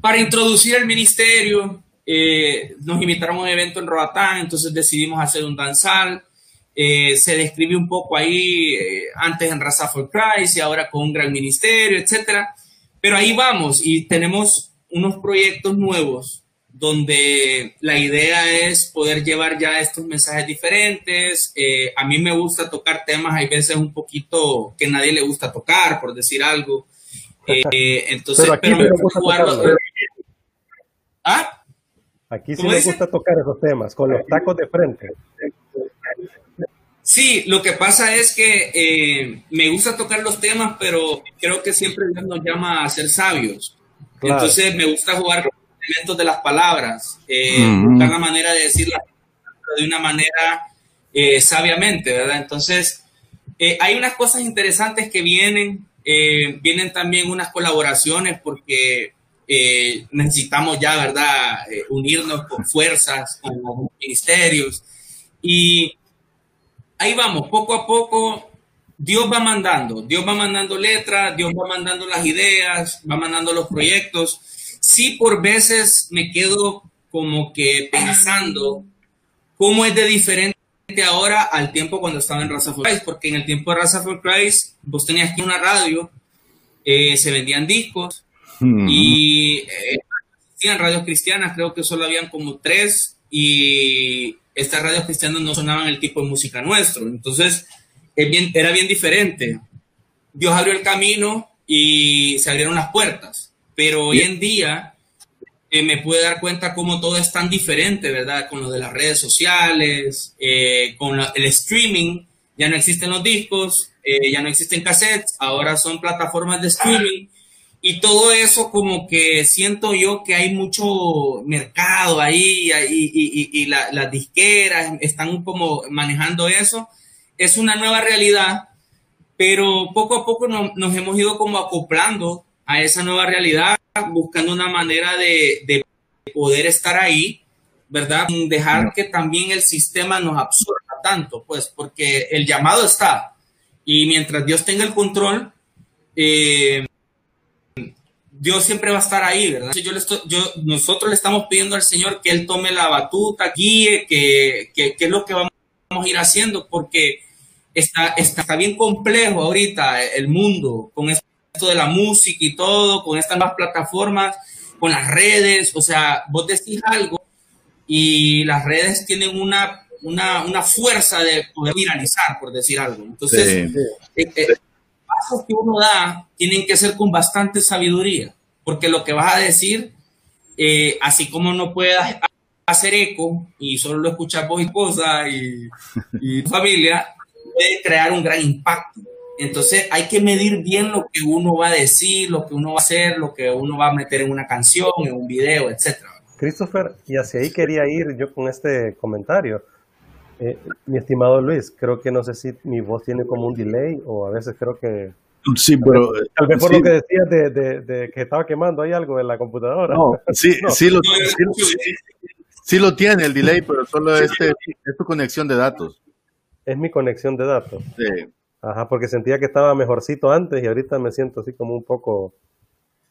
para introducir el ministerio. Eh, nos invitaron a un evento en Roatán, entonces decidimos hacer un danzal. Eh, se describe un poco ahí, antes en Raza for Christ y ahora con un gran ministerio, etcétera. Pero ahí vamos y tenemos unos proyectos nuevos donde la idea es poder llevar ya estos mensajes diferentes. Eh, a mí me gusta tocar temas, hay veces un poquito que nadie le gusta tocar, por decir algo. Eh, entonces, pero aquí pero me gusta tocarlo. ¿Ah? Aquí sí me gusta tocar esos temas, con los tacos de frente. Sí, lo que pasa es que eh, me gusta tocar los temas, pero creo que siempre Dios nos llama a ser sabios. Entonces me gusta jugar elementos de las palabras, eh, buscar la manera de decirla de una manera eh, sabiamente, ¿verdad? Entonces, eh, hay unas cosas interesantes que vienen, vienen también unas colaboraciones porque necesitamos ya, ¿verdad?, unirnos con fuerzas, con los ministerios. Y ahí vamos, poco a poco Dios va mandando, Dios va mandando letras, Dios va mandando las ideas, va mandando los proyectos sí por veces me quedo como que pensando cómo es de diferente ahora al tiempo cuando estaba en Raza for Christ, porque en el tiempo de Raza for Christ vos tenías aquí una radio, eh, se vendían discos y eh, existían radios cristianas, creo que solo habían como tres y estas radios cristianas no sonaban el tipo de música nuestro, entonces bien, era bien diferente. Dios abrió el camino y se abrieron las puertas pero hoy en día eh, me pude dar cuenta cómo todo es tan diferente, ¿verdad? Con lo de las redes sociales, eh, con el streaming, ya no existen los discos, eh, ya no existen cassettes, ahora son plataformas de streaming. Y todo eso como que siento yo que hay mucho mercado ahí y, y, las disqueras están como manejando eso. Es una nueva realidad, pero poco a poco nos hemos ido como acoplando a esa nueva realidad, buscando una manera de, poder estar ahí, ¿verdad? Dejar que también el sistema nos absorba tanto, pues, porque el llamado está. Y mientras Dios tenga el control, eh, Dios siempre va a estar ahí, ¿verdad? Yo le estoy, yo, nosotros le estamos pidiendo al Señor que Él tome la batuta, guíe, que, que, que es lo que vamos a ir haciendo, porque está, está, bien complejo ahorita el mundo con esto de la música y todo, con estas nuevas plataformas, con las redes, o sea, vos decís algo y las redes tienen una, una, fuerza de poder viralizar, por decir algo. Entonces, eh, eh, pasos que uno da tienen que ser con bastante sabiduría, porque lo que vas a decir, eh, así como no puedas hacer eco y solo lo escuchas vos y esposa y, y familia, puede crear un gran impacto. Entonces hay que medir bien lo que uno va a decir, lo que uno va a hacer, lo que uno va a meter en una canción, en un video, etcétera. Christopher, y hacia ahí quería ir yo con este comentario. Eh, mi estimado Luis, creo que no sé si mi voz tiene como un delay o a veces creo que... Sí, pero... Tal vez, por lo que decías de, que estaba quemando hay algo en la computadora. No, sí, sí, lo, sí, lo tiene el delay, pero solo este, es tu conexión de datos. Es mi conexión de datos. Sí. Ajá, porque sentía que estaba mejorcito antes y ahorita me siento así como un poco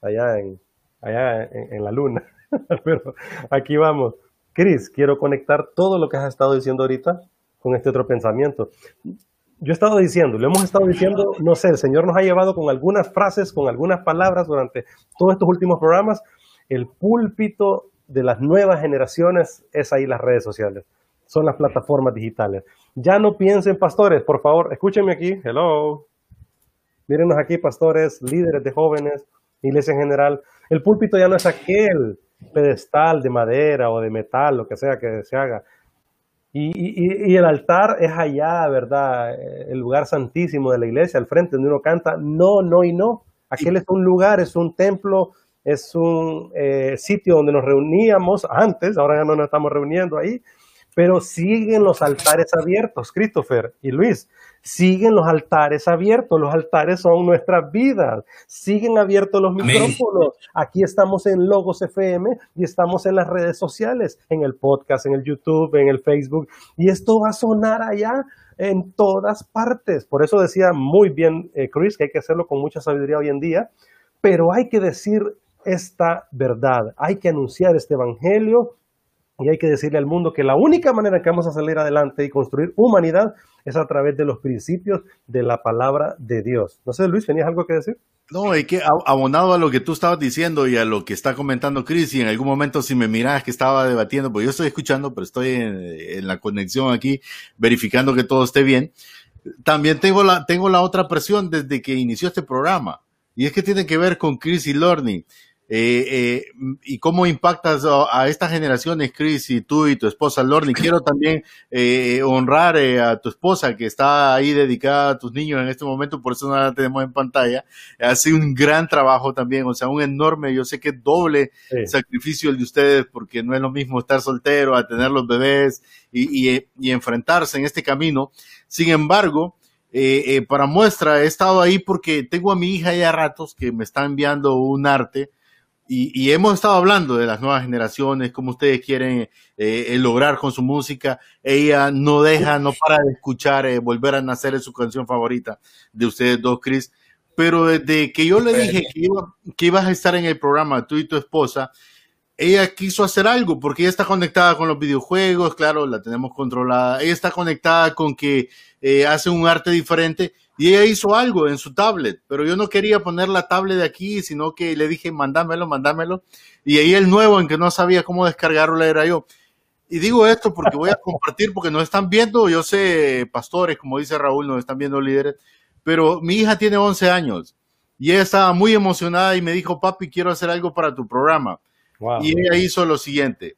allá en, allá en, la luna. Pero aquí vamos. Cris, quiero conectar todo lo que has estado diciendo ahorita con este otro pensamiento. Yo he estado diciendo, lo hemos estado diciendo, no sé, el Señor nos ha llevado con algunas frases, con algunas palabras durante todos estos últimos programas. El púlpito de las nuevas generaciones es ahí las redes sociales, son las plataformas digitales. Ya no piensen, pastores, por favor, escúchenme aquí. Hello. Mírenos aquí, pastores, líderes de jóvenes, iglesia en general. El púlpito ya no es aquel pedestal de madera o de metal, lo que sea que se haga. Y, el altar es allá, ¿verdad? El lugar santísimo de la iglesia, al frente donde uno canta. No, no y no. Aquel es un lugar, es un templo, es un eh, sitio donde nos reuníamos antes, ahora ya no nos estamos reuniendo ahí, pero siguen los altares abiertos, Christopher y Luis, siguen los altares abiertos, los altares son nuestras vidas, siguen abiertos los micrófonos. Aquí estamos en Logos FM y estamos en las redes sociales, en el podcast, en el YouTube, en el Facebook, y esto va a sonar allá en todas partes. Por eso decía muy bien eh, Chris que hay que hacerlo con mucha sabiduría hoy en día, pero hay que decir esta verdad, hay que anunciar este evangelio y hay que decirle al mundo que la única manera que vamos a salir adelante y construir humanidad es a través de los principios de la palabra de Dios. No sé, Luis, ¿tenías algo que decir? No, es que abonado a lo que tú estabas diciendo y a lo que está comentando Chris, y en algún momento si me miras que estaba debatiendo, pues yo estoy escuchando, pero estoy en, la conexión aquí, verificando que todo esté bien. También tengo la, tengo la otra presión desde que inició este programa, y es que tiene que ver con Chris y Learning. Eh, eh, ¿Y cómo impactas a, estas generaciones, Chris, y tú y tu esposa Lorny? Quiero también eh, honrar a tu esposa que está ahí dedicada a tus niños en este momento, por eso no la tenemos en pantalla. Hace un gran trabajo también, o sea, un enorme, yo sé que doble sacrificio el de ustedes, porque no es lo mismo estar soltero a tener los bebés y, y, y enfrentarse en este camino. Sin embargo, para muestra, he estado ahí porque tengo a mi hija ya ratos que me está enviando un arte y, hemos estado hablando de las nuevas generaciones, cómo ustedes quieren eh, eh, lograr con su música. Ella no deja, no para de escuchar, eh, volver a nacer su canción favorita de ustedes dos, Chris. Pero desde que yo le dije que, iba, que ibas a estar en el programa, tú y tu esposa, ella quiso hacer algo porque ella está conectada con los videojuegos, claro, la tenemos controlada. Ella está conectada con que hace un arte diferente y ella hizo algo en su tablet, pero yo no quería poner la tablet de aquí, sino que le dije, mándamelo, mándamelo. Y ahí el nuevo en que no sabía cómo descargarlo era yo. Y digo esto porque voy a compartir, porque nos están viendo, yo sé, pastores, como dice Raúl, nos están viendo líderes, pero mi hija tiene 11 años y ella estaba muy emocionada y me dijo, papi, quiero hacer algo para tu programa. Y ella hizo lo siguiente.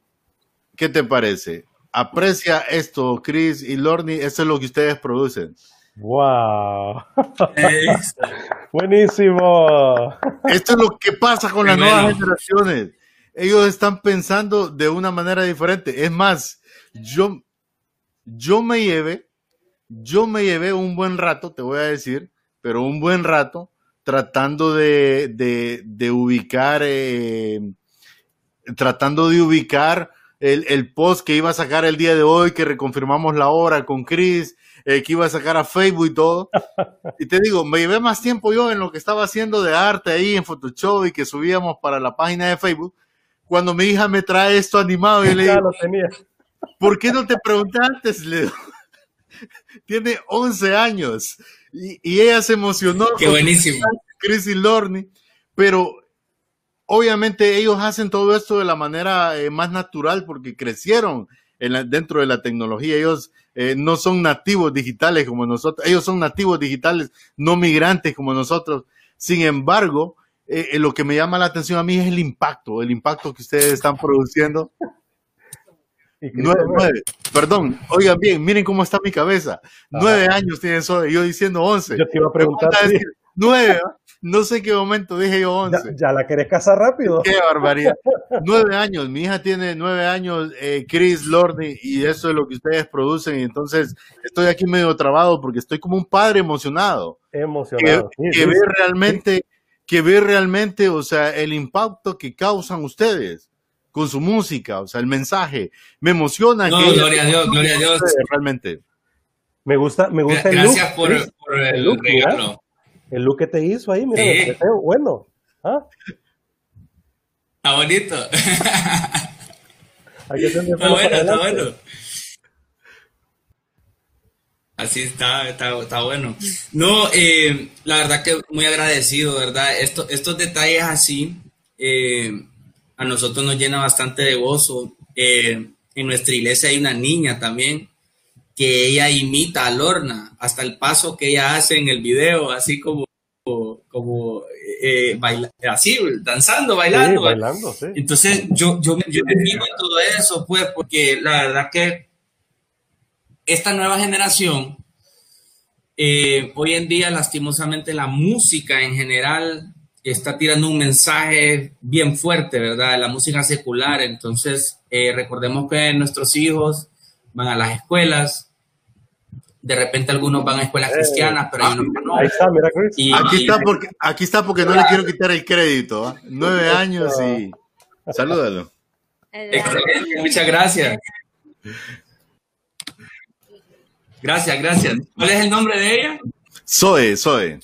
¿Qué te parece? Aprecia esto, Chris y Lorny, esto es lo que ustedes producen. ¡Wow! Buenísimo. Esto es lo que pasa con las nuevas generaciones. Ellos están pensando de una manera diferente. Es más, yo, yo me llevé, yo me llevé un buen rato, te voy a decir, pero un buen rato tratando de, de, ubicar, eh, tratando de ubicar el, el post que iba a sacar el día de hoy, que reconfirmamos la hora con Chris eh, que iba a sacar a Facebook y todo. Y te digo, me llevé más tiempo yo en lo que estaba haciendo de arte ahí en Photoshop y que subíamos para la página de Facebook. Cuando mi hija me trae esto animado, y le digo, ¿por qué no te pregunté antes? Le tiene 11 años y, ella se emocionó. Qué buenísimo. Chris y Lorne, pero obviamente ellos hacen todo esto de la manera eh, más natural porque crecieron en dentro de la tecnología. Ellos eh, no son nativos digitales como nosotros, ellos son nativos digitales, no migrantes como nosotros. Sin embargo, eh, lo que me llama la atención a mí es el impacto, el impacto que ustedes están produciendo. Nueve, perdón, oigan bien, miren cómo está mi cabeza. Nueve años tiene eso, yo diciendo once. Yo te iba a preguntar. nueve, no sé qué momento dije yo once. Ya, la querés casar rápido. Qué barbaridad. nueve años, mi hija tiene nueve años, eh, Chris Lordy, y eso es lo que ustedes producen. Y entonces estoy aquí medio trabado porque estoy como un padre emocionado. Emocionado. Que, ve realmente, que ve realmente, o sea, el impacto que causan ustedes con su música, o sea, el mensaje. Me emociona. No, gloria a Dios, gloria a Dios. Realmente. Me gusta, me gusta el Gracias por, el, look, regalo. El look que te hizo ahí, mira, sí. bueno. ¿Ah? Está bonito. está bueno, está bueno. Así está, está, está bueno. No, eh, la verdad que muy agradecido, ¿verdad? Esto, estos detalles así, eh, a nosotros nos llena bastante de gozo. Eh, en nuestra iglesia hay una niña también que ella imita a Lorna, hasta el paso que ella hace en el video, así como, como eh, así, danzando, bailando. bailando sí. Entonces yo, yo, yo me en todo eso, pues, porque la verdad que esta nueva generación, eh, hoy en día, lastimosamente, la música en general está tirando un mensaje bien fuerte, ¿verdad? La música secular. Entonces, eh, recordemos que nuestros hijos van a las escuelas. De repente algunos van a escuelas eh, cristianas, pero hay no. Ahí está, mira, Y, aquí, está porque, aquí está porque no le quiero quitar el crédito. ¿ah? Nueve años y... Salúdalo. Excelente, muchas gracias. Gracias, gracias. ¿Cuál es el nombre de ella? Zoe, Zoe.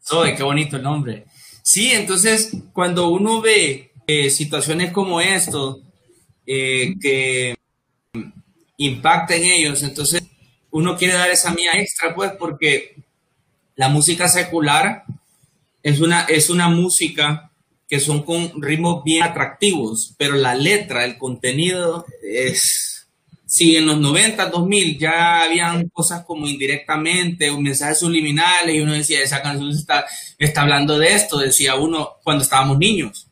Zoe, qué bonito el nombre. Sí, entonces cuando uno ve eh, situaciones como esto eh, que impacta en ellos, entonces uno quiere dar esa mía extra, pues, porque la música secular es una, es una música que son con ritmos bien atractivos, pero la letra, el contenido es si en los 90, 2000 ya habían cosas como indirectamente o mensajes subliminales y uno decía, esa canción está, está hablando de esto, decía uno cuando estábamos niños.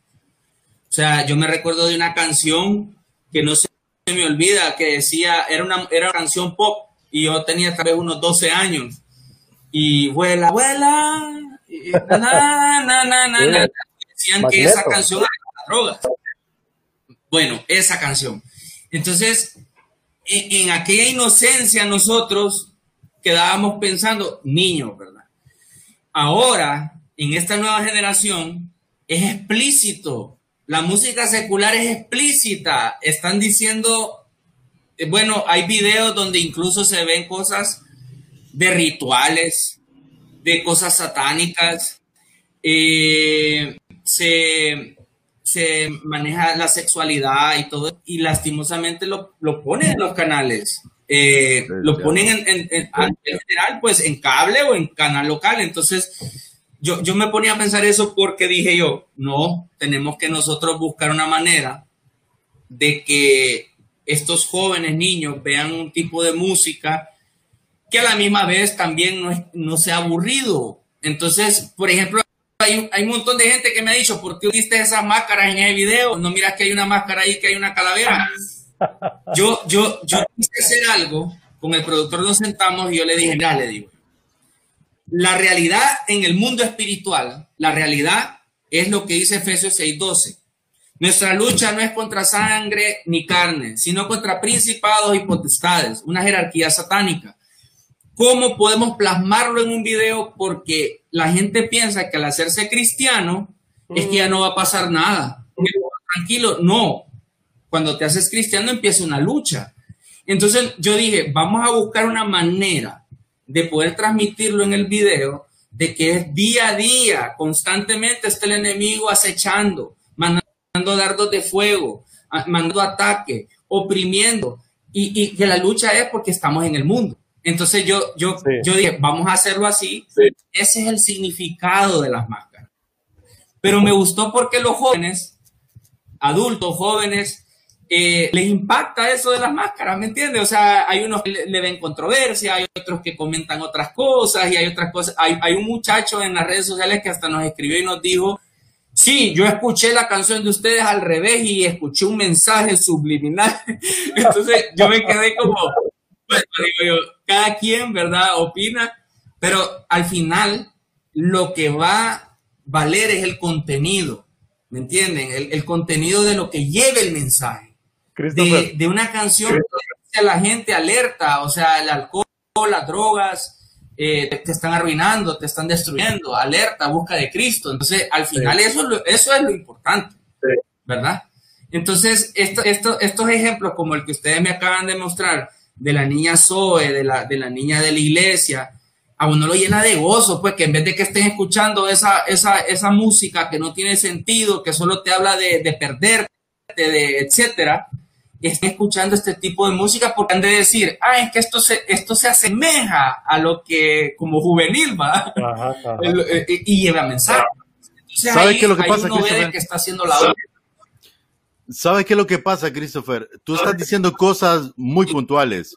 O sea, yo me recuerdo de una canción que no se me olvida, que decía, era una, era una canción pop y yo tenía tal vez unos 12 años. Y vuela, vuela, decían que esa canción era drogas. Bueno, esa canción. Entonces, en, aquella inocencia nosotros quedábamos pensando, niños, ¿verdad? Ahora, en esta nueva generación, es explícito. La música secular es explícita. Están diciendo, eh, bueno, hay videos donde incluso se ven cosas de rituales, de cosas satánicas. Eh, se, se maneja la sexualidad y todo, y lastimosamente lo, lo ponen en los canales. Eh, lo ponen en, en, general, pues en cable o en canal local. Entonces, yo, yo me ponía a pensar eso porque dije yo, no, tenemos que nosotros buscar una manera de que estos jóvenes niños vean un tipo de música que a la misma vez también no, no sea aburrido. Entonces, por ejemplo, hay, un montón de gente que me ha dicho, ¿por qué viste esas máscaras en el video? No miras que hay una máscara ahí, que hay una calavera. Yo, yo, yo quise hacer algo, con el productor nos sentamos y yo le dije, mira, le digo, la realidad en el mundo espiritual, la realidad es lo que dice Efesios 6:12. Nuestra lucha no es contra sangre ni carne, sino contra principados y potestades, una jerarquía satánica. ¿Cómo podemos plasmarlo en un video? Porque la gente piensa que al hacerse cristiano es que ya no va a pasar nada. Tranquilo, no. Cuando te haces cristiano empieza una lucha. Entonces yo dije, vamos a buscar una manera de poder transmitirlo en el video, de que es día a día, constantemente está el enemigo acechando, mandando dardos de fuego, mandando ataque, oprimiendo. y, que la lucha es porque estamos en el mundo. Entonces yo, yo, yo dije, vamos a hacerlo así. Ese es el significado de las máscaras. Pero me gustó porque los jóvenes, adultos, jóvenes, eh, les impacta eso de las máscaras, ¿me entiendes? O sea, hay unos que le, ven controversia, hay otros que comentan otras cosas y hay otras cosas. Hay, un muchacho en las redes sociales que hasta nos escribió y nos dijo, sí, yo escuché la canción de ustedes al revés y escuché un mensaje subliminal. Entonces yo me quedé como, pues, digo yo, cada quien, ¿verdad? Opina, pero al final lo que va a valer es el contenido, ¿me entienden? El, el contenido de lo que lleve el mensaje de, de, una canción que a la gente alerta, o sea, el alcohol, las drogas, eh, te, están arruinando, te están destruyendo, alerta, busca de Cristo. Entonces, al final eso, eso es lo importante, ¿verdad? Entonces, esto, esto, estos ejemplos como el que ustedes me acaban de mostrar, de la niña Zoe, de la, de la niña de la iglesia, a uno lo llena de gozo, pues que en vez de que estén escuchando esa, esa, esa música que no tiene sentido, que solo te habla de, de perderte, de etcétera, estén escuchando este tipo de música porque han de decir, ah, es que esto se, esto se asemeja a lo que como juvenil va eh, y lleva mensaje. ¿Sabes qué es lo que pasa, que está haciendo la ¿Sabes qué es lo que pasa, Christopher? Tú estás diciendo cosas muy puntuales.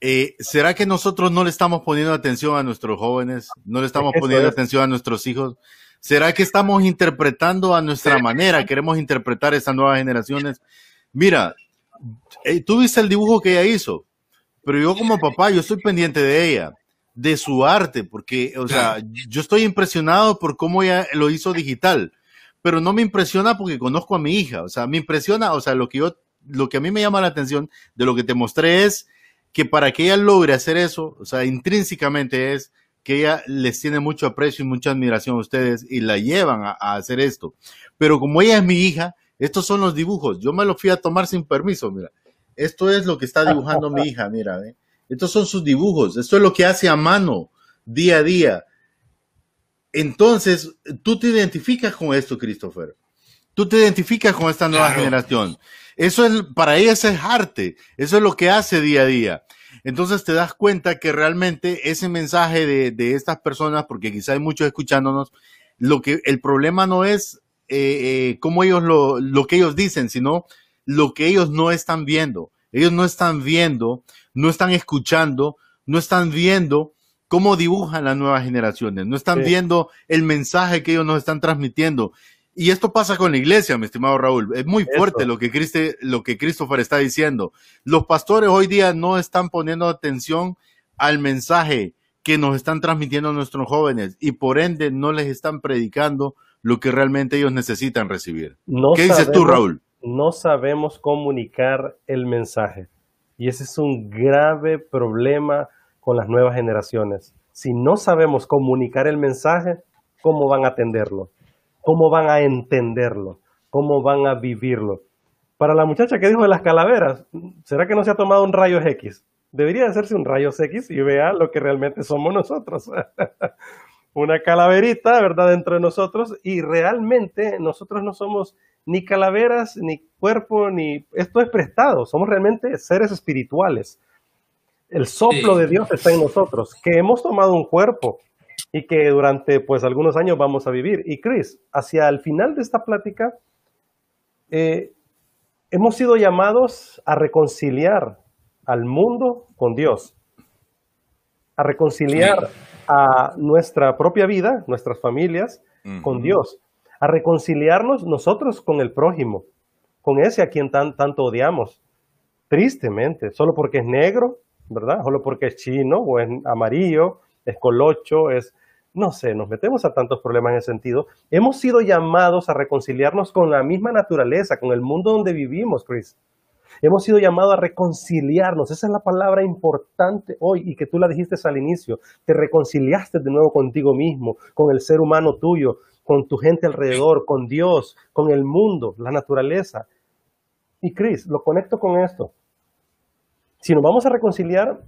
Eh, ¿Será que nosotros no le estamos poniendo atención a nuestros jóvenes? ¿No le estamos poniendo atención a nuestros hijos? ¿Será que estamos interpretando a nuestra manera? ¿Queremos interpretar esas nuevas generaciones? Mira, eh, tú viste el dibujo que ella hizo, pero yo como papá, yo estoy pendiente de ella, de su arte, porque, o sea, yo estoy impresionado por cómo ella lo hizo digital, pero no me impresiona porque conozco a mi hija, o sea, me impresiona, o sea, lo que yo, lo que a mí me llama la atención de lo que te mostré es que para que ella logre hacer eso, o sea, intrínsecamente es que ella les tiene mucho aprecio y mucha admiración a ustedes y la llevan a, a hacer esto. Pero como ella es mi hija, estos son los dibujos. Yo me los fui a tomar sin permiso, mira. Esto es lo que está dibujando mi hija, mira. ¿eh? Estos son sus dibujos. Esto es lo que hace a mano, día a día. Entonces, tú te identificas con esto, Christopher. Tú te identificas con esta nueva generación. Eso es, para ella es arte. Eso es lo que hace día a día. Entonces te das cuenta que realmente ese mensaje de, de estas personas, porque quizá hay muchos escuchándonos, lo que el problema no es eh, eh, como ellos lo, lo que ellos dicen, sino lo que ellos no están viendo. Ellos no están viendo, no están escuchando, no están viendo cómo dibujan las nuevas generaciones, no están viendo el mensaje que ellos nos están transmitiendo. Y esto pasa con la iglesia, mi estimado Raúl. Es muy fuerte lo que, Christe, lo que Christopher está diciendo. Los pastores hoy día no están poniendo atención al mensaje que nos están transmitiendo nuestros jóvenes y por ende no les están predicando lo que realmente ellos necesitan recibir. ¿Qué dices tú, Raúl? No sabemos comunicar el mensaje. Y ese es un grave problema con las nuevas generaciones. Si no sabemos comunicar el mensaje, ¿cómo van a atenderlo? ¿Cómo van a entenderlo? ¿Cómo van a vivirlo? Para la muchacha que dijo de las calaveras, ¿será que no se ha tomado un rayo X? Debería hacerse un rayo X y vea lo que realmente somos nosotros. una calaverita, ¿verdad?, dentro de nosotros y realmente nosotros no somos ni calaveras, ni cuerpo, ni... Esto es prestado, somos realmente seres espirituales. El soplo de Dios está en nosotros, que hemos tomado un cuerpo y que durante pues algunos años vamos a vivir. Y Chris, hacia el final de esta plática, eh, hemos sido llamados a reconciliar al mundo con Dios, a reconciliar a nuestra propia vida, nuestras familias, con Dios, a reconciliarnos nosotros con el prójimo, con ese a quien tan, tanto odiamos, tristemente, solo porque es negro, ¿verdad? Solo porque es chino o es amarillo, es colocho, es, no sé, nos metemos a tantos problemas en ese sentido. Hemos sido llamados a reconciliarnos con la misma naturaleza, con el mundo donde vivimos, Chris. Hemos sido llamados a reconciliarnos. Esa es la palabra importante hoy y que tú la dijiste al inicio. Te reconciliaste de nuevo contigo mismo, con el ser humano tuyo, con tu gente alrededor, con Dios, con el mundo, la naturaleza. Y Chris, lo conecto con esto. Si nos vamos a reconciliar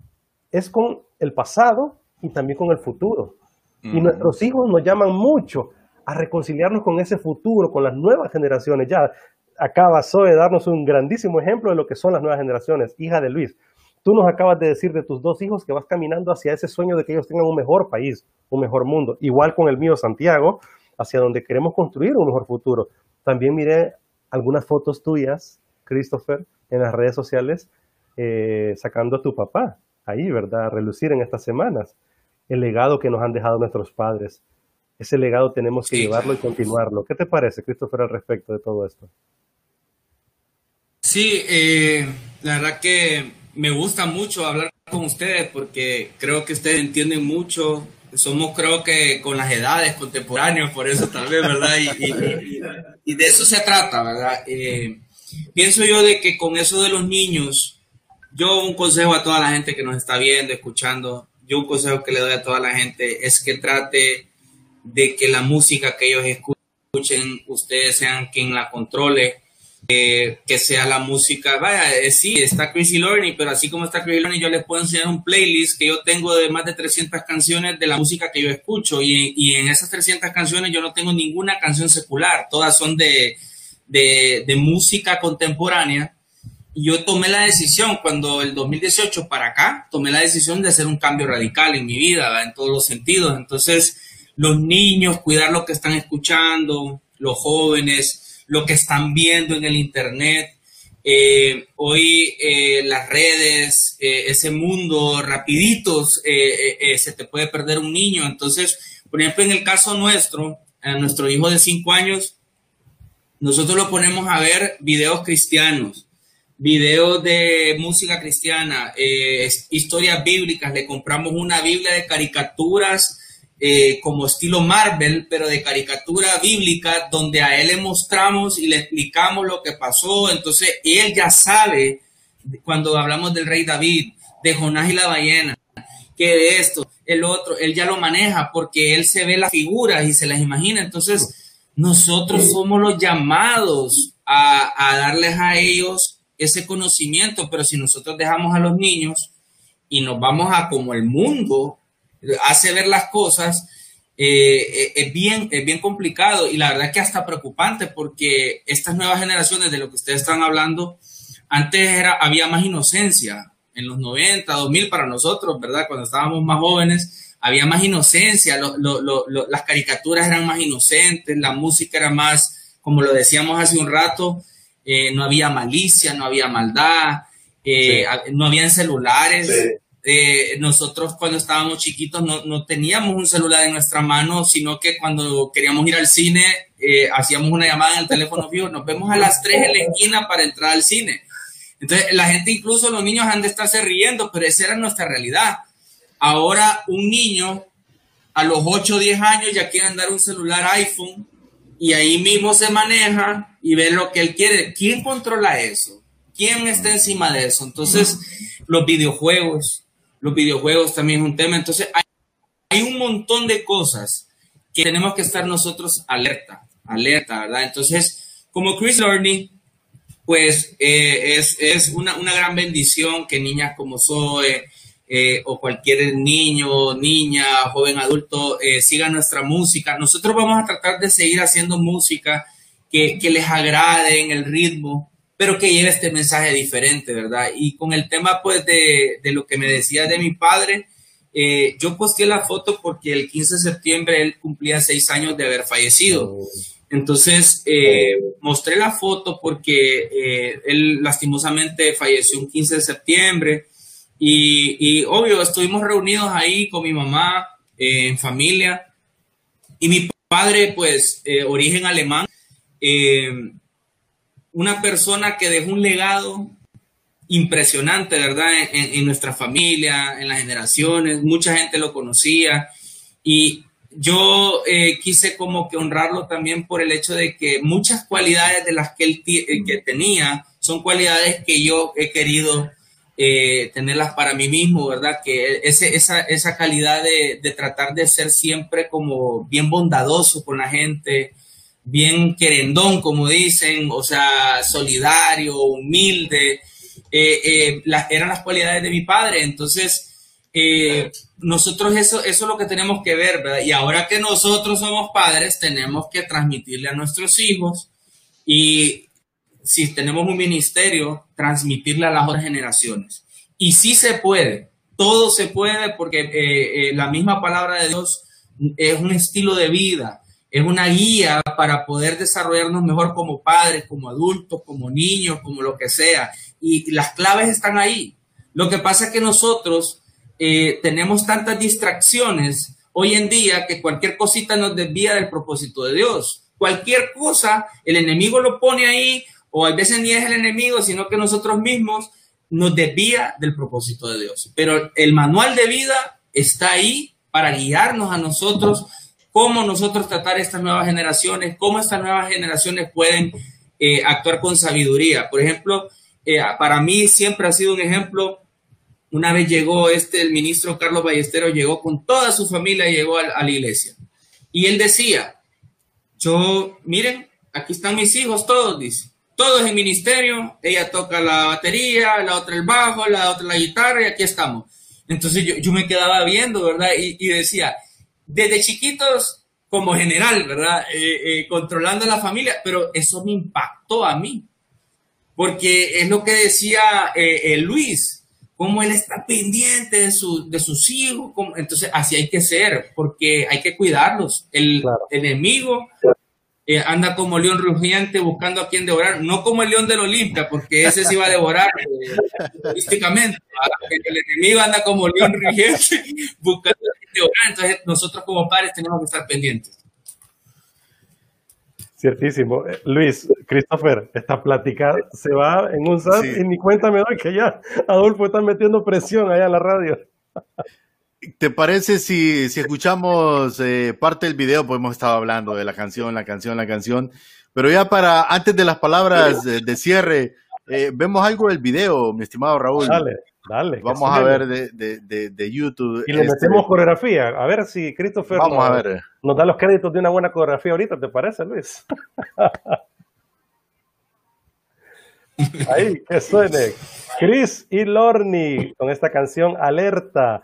es con el pasado y también con el futuro. Y nuestros hijos nos llaman mucho a reconciliarnos con ese futuro, con las nuevas generaciones. Ya, acaba Zoe de darnos un grandísimo ejemplo de lo que son las nuevas generaciones, hija de Luis. Tú nos acabas de decir de tus dos hijos que vas caminando hacia ese sueño de que ellos tengan un mejor país, un mejor mundo. Igual con el mío, Santiago, hacia donde queremos construir un mejor futuro. También miré algunas fotos tuyas, Christopher, en las redes sociales, eh, sacando a tu papá ahí, ¿verdad? A relucir en estas semanas. El legado que nos han dejado nuestros padres. Ese legado tenemos que llevarlo y continuarlo. ¿Qué te parece, Christopher, al respecto de todo esto? Sí, eh, la verdad que me gusta mucho hablar con ustedes porque creo que ustedes entienden mucho. Somos, creo que, con las edades contemporáneas, por eso tal vez, ¿verdad? Y, de eso se trata, ¿verdad? Eh, pienso yo de que con eso de los niños, yo un consejo a toda la gente que nos está viendo, escuchando, yo un consejo que le doy a toda la gente es que trate de que la música que ellos escuchen, ustedes sean quien la controle que sea la música, vaya, eh, sí, está Crazy Learning, pero así como está Crazy Learning, yo les puedo enseñar un playlist que yo tengo de más de 300 canciones de la música que yo escucho y, y en esas 300 canciones yo no tengo ninguna canción secular, todas son de, de, música contemporánea. Yo tomé la decisión cuando el 2018 para acá, tomé la decisión de hacer un cambio radical en mi vida, en todos los sentidos. Entonces, los niños, cuidar lo que están escuchando, los jóvenes, lo que están viendo en el Internet. Eh, hoy eh, las redes, eh, ese mundo rapiditos, se te puede perder un niño. Entonces, por ejemplo, en el caso nuestro, a nuestro hijo de cinco años, nosotros lo ponemos a ver videos cristianos, videos de música cristiana, historias bíblicas, le compramos una Biblia de caricaturas eh, como estilo Marvel, pero de caricatura bíblica, donde a él le mostramos y le explicamos lo que pasó. Entonces, él ya sabe, cuando hablamos del rey David, de Jonás y la ballena, que de esto, el otro, él ya lo maneja porque él se ve las figuras y se las imagina. Entonces, nosotros somos los llamados a, a darles a ellos ese conocimiento, pero si nosotros dejamos a los niños y nos vamos a como el mundo hace ver las cosas, eh, eh, es, bien, es bien complicado y la verdad que hasta preocupante porque estas nuevas generaciones de lo que ustedes están hablando, antes era, había más inocencia, en los 90, 2000 para nosotros, ¿verdad? Cuando estábamos más jóvenes, había más inocencia, las caricaturas eran más inocentes, la música era más, como lo decíamos hace un rato, eh, no había malicia, no había maldad, no habían celulares. Eh, nosotros cuando estábamos chiquitos no, teníamos un celular en nuestra mano, sino que cuando queríamos ir al cine, eh, hacíamos una llamada en el teléfono fijo, nos vemos a las 3 en la esquina para entrar al cine. Entonces, la gente, incluso los niños han de estarse riendo, pero esa era nuestra realidad. Ahora, un niño a los 8 o 10 años ya quiere andar un celular iPhone y ahí mismo se maneja y ve lo que él quiere. ¿Quién controla eso? ¿Quién está encima de eso? Entonces, los videojuegos, los videojuegos también es un tema. Entonces, hay, un montón de cosas que tenemos que estar nosotros alerta, alerta, ¿verdad? Entonces, como Chris Learning, pues eh, es, una, gran bendición que niñas como Zoe eh, o cualquier niño, niña, joven adulto eh, sigan nuestra música. Nosotros vamos a tratar de seguir haciendo música que, que les agrade en el ritmo, pero que lleve este mensaje diferente, ¿verdad? Y con el tema, pues, de, de lo que me decía de mi padre, eh, yo posteé la foto porque el 15 de septiembre él cumplía seis años de haber fallecido. Entonces, eh, mostré la foto porque eh, él lastimosamente falleció un 15 de septiembre y, y obvio, estuvimos reunidos ahí con mi mamá, en familia, y mi padre, pues, origen alemán, una persona que dejó un legado impresionante, ¿verdad? En, nuestra familia, en las generaciones, mucha gente lo conocía y yo eh, quise como que honrarlo también por el hecho de que muchas cualidades de las que él eh, que tenía son cualidades que yo he querido eh, tenerlas para mí mismo, ¿verdad? Que ese, esa, esa calidad de, de tratar de ser siempre como bien bondadoso con la gente, bien querendón, como dicen, o sea, solidario, humilde, eh, eh, eran las cualidades de mi padre. Entonces, eh, nosotros eso, eso es lo que tenemos que ver, ¿verdad? Y ahora que nosotros somos padres, tenemos que transmitirle a nuestros hijos y si tenemos un ministerio, transmitirle a las otras generaciones. Y sí se puede, todo se puede porque la misma palabra de Dios es un estilo de vida, es una guía para poder desarrollarnos mejor como padres, como adultos, como niños, como lo que sea. Y las claves están ahí. Lo que pasa es que nosotros eh, tenemos tantas distracciones hoy en día que cualquier cosita nos desvía del propósito de Dios. Cualquier cosa, el enemigo lo pone ahí, o a veces ni es el enemigo, sino que nosotros mismos nos desvía del propósito de Dios. Pero el manual de vida está ahí para guiarnos a nosotros cómo nosotros tratar estas nuevas generaciones, cómo estas nuevas generaciones pueden eh, actuar con sabiduría. Por ejemplo, eh, para mí siempre ha sido un ejemplo. Una vez llegó este, el ministro Carlos Ballesteros, llegó con toda su familia, llegó a, la iglesia. Y él decía, yo, miren, aquí están mis hijos todos, dice. Todos en ministerio, ella toca la batería, la otra el bajo, la otra la guitarra y aquí estamos. Entonces yo, yo me quedaba viendo, ¿verdad? Y, decía, desde chiquitos como general, ¿verdad? Eh, eh, controlando la familia, pero eso me impactó a mí, porque es lo que decía eh, Luis, cómo él está pendiente de, su, de sus hijos, entonces así hay que ser, porque hay que cuidarlos. El claro. enemigo eh, anda como león rugiente buscando a quien devorar, no como el león del Olimpia, porque ese se iba a devorar eh, turísticamente. El enemigo anda como león rugiente buscando a quien devorar. Entonces, nosotros como padres tenemos que estar pendientes. Ciertísimo. Eh, Luis, Christopher, esta plática se va en un sat sí. y ni cuenta me doy que ya Adolfo está metiendo presión allá en la radio. ¿Te parece si, si escuchamos eh, parte del video? Pues hemos estado hablando de la canción, la canción, la canción. Pero ya para, antes de las palabras de, de cierre, eh, vemos algo del video, mi estimado Raúl. Dale, dale. Vamos a ver de, de, de, de YouTube. Y le este... metemos coreografía. A ver si Christopher Vamos nos, a ver. nos da los créditos de una buena coreografía ahorita, ¿te parece, Luis? Ahí, que suene. Chris y Lorny con esta canción Alerta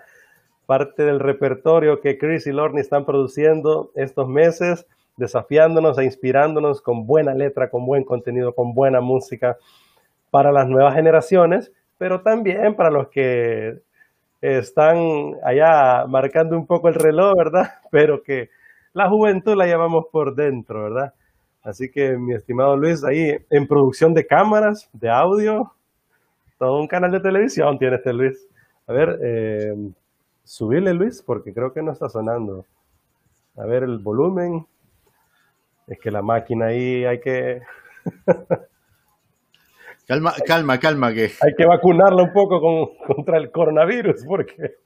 parte del repertorio que Chris y Lorne están produciendo estos meses, desafiándonos e inspirándonos con buena letra, con buen contenido, con buena música para las nuevas generaciones, pero también para los que están allá marcando un poco el reloj, ¿verdad? Pero que la juventud la llevamos por dentro, ¿verdad? Así que mi estimado Luis, ahí en producción de cámaras, de audio, todo un canal de televisión tiene este Luis. A ver, eh, subirle, Luis, porque creo que no está sonando. A ver el volumen. Es que la máquina ahí hay que... calma, calma, calma, que... Hay que vacunarla un poco con, contra el coronavirus, porque...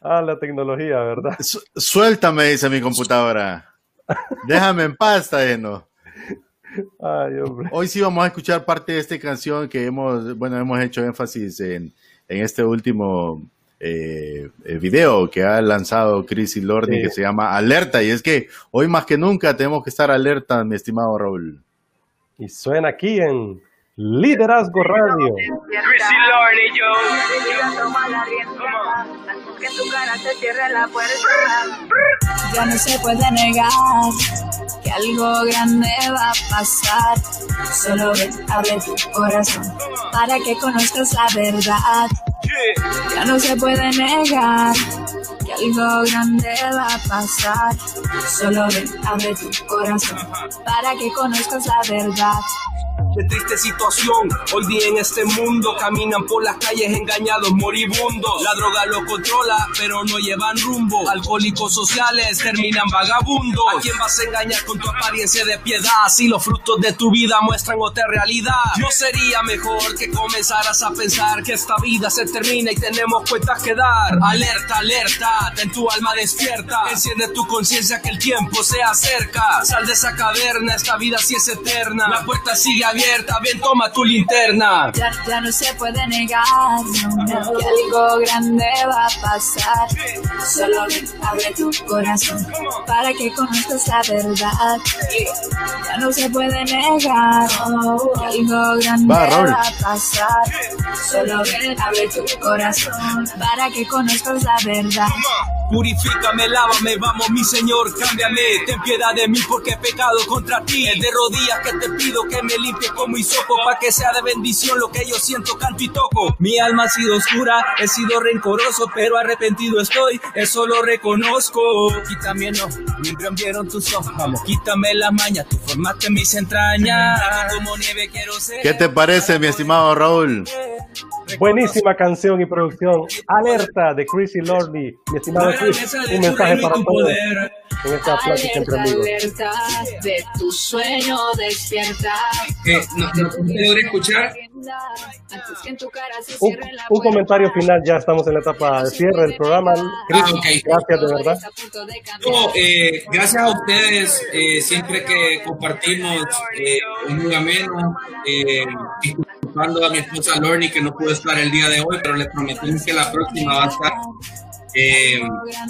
Ah, la tecnología, ¿verdad? Su suéltame, dice mi computadora. Déjame en paz, no. Ay, hombre. Hoy sí vamos a escuchar parte de esta canción que hemos, bueno, hemos hecho énfasis en, en este último eh, video que ha lanzado Chris y Lordi sí. que se llama Alerta. Y es que hoy más que nunca tenemos que estar alerta, mi estimado Raúl. Y suena aquí en Liderazgo Radio. Chris y Lordi, yo. Que tu cara te cierre la puerta. Ya no se puede negar que algo grande va a pasar. Solo ven, abre tu corazón para que conozcas la verdad. Ya no se puede negar que algo grande va a pasar. Solo ven, abre tu corazón para que conozcas la verdad de triste situación. Hoy día en este mundo caminan por las calles engañados, moribundos. La droga lo controla, pero no llevan rumbo. Alcohólicos sociales terminan vagabundos. ¿A quién vas a engañar con tu apariencia de piedad? Si los frutos de tu vida muestran otra realidad. No sería mejor que comenzaras a pensar que esta vida se termina y tenemos cuentas que dar. Alerta, alerta, ten tu alma despierta. Enciende tu conciencia que el tiempo se acerca. Sal de esa caverna, esta vida sí es eterna. La puerta sigue abierta bien toma tu linterna. Ya, ya no se puede negar no, no, que algo grande va a pasar. Solo abre tu corazón para que conozcas la verdad. Ya no se puede negar no, que algo grande va, va a pasar. Solo abre tu corazón para que conozcas la verdad. Purifícame, lávame, vamos mi Señor, cámbiame. Ten piedad de mí porque he pecado contra ti. Es de rodillas que te pido que me limpie como hisopo pa' que sea de bendición lo que yo siento, canto y toco. Mi alma ha sido oscura, he sido rencoroso, pero arrepentido estoy, eso lo reconozco. Quítame no, me vieron tus ojos, vamos, quítame la maña, tú formaste mis entrañas. Como nieve quiero ser. ¿Qué te parece, mi estimado Raúl? Buenísima canción y producción. Alerta de Chrissy Lordy. Mi estimado Chris, un mensaje para todos en esta plática entre amigos. De tu sueño despierta. Eh, no, no, no escuchar. Un, un comentario final, ya estamos en la etapa de cierre del programa. Chris, Ah, ok. gracias de verdad. No, eh, gracias a ustedes, eh, siempre que compartimos, eh, es muy ameno. Eh, disculpando a mi esposa Lorny que no pudo estar el día de hoy, pero les prometimos que la próxima va a estar. Eh,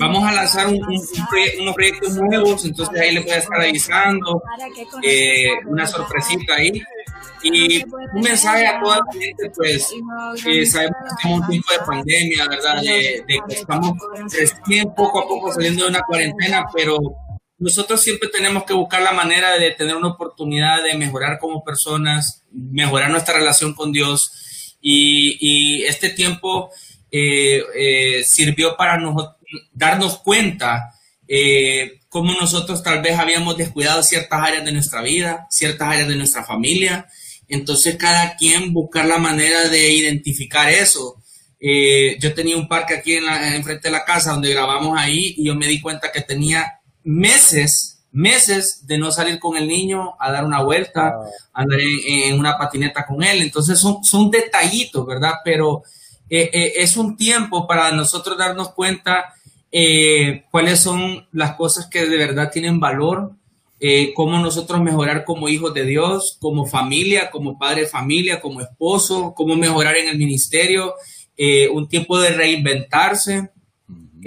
vamos a lanzar un- un- un proye- unos proyectos nuevos, entonces ahí les voy a estar avisando eh, una sorpresita ahí. Y un mensaje a toda la gente, pues eh, sabemos que estamos en un tiempo de pandemia, ¿verdad? De, de que estamos recién poco a poco saliendo de una cuarentena, pero nosotros siempre tenemos que buscar la manera de tener una oportunidad de mejorar como personas, mejorar nuestra relación con Dios. Y, y este tiempo eh, eh, sirvió para nos- darnos cuenta eh, cómo nosotros tal vez habíamos descuidado ciertas áreas de nuestra vida, ciertas áreas de nuestra familia. Entonces cada quien buscar la manera de identificar eso. Eh, yo tenía un parque aquí en la, enfrente de la casa donde grabamos ahí y yo me di cuenta que tenía meses, meses de no salir con el niño a dar una vuelta, a andar en, en una patineta con él. Entonces son, son detallitos, ¿verdad? Pero eh, eh, es un tiempo para nosotros darnos cuenta eh, cuáles son las cosas que de verdad tienen valor, cómo nosotros mejorar como hijos de Dios, como familia, como padre de familia, como esposo, cómo mejorar en el ministerio, un tiempo de reinventarse.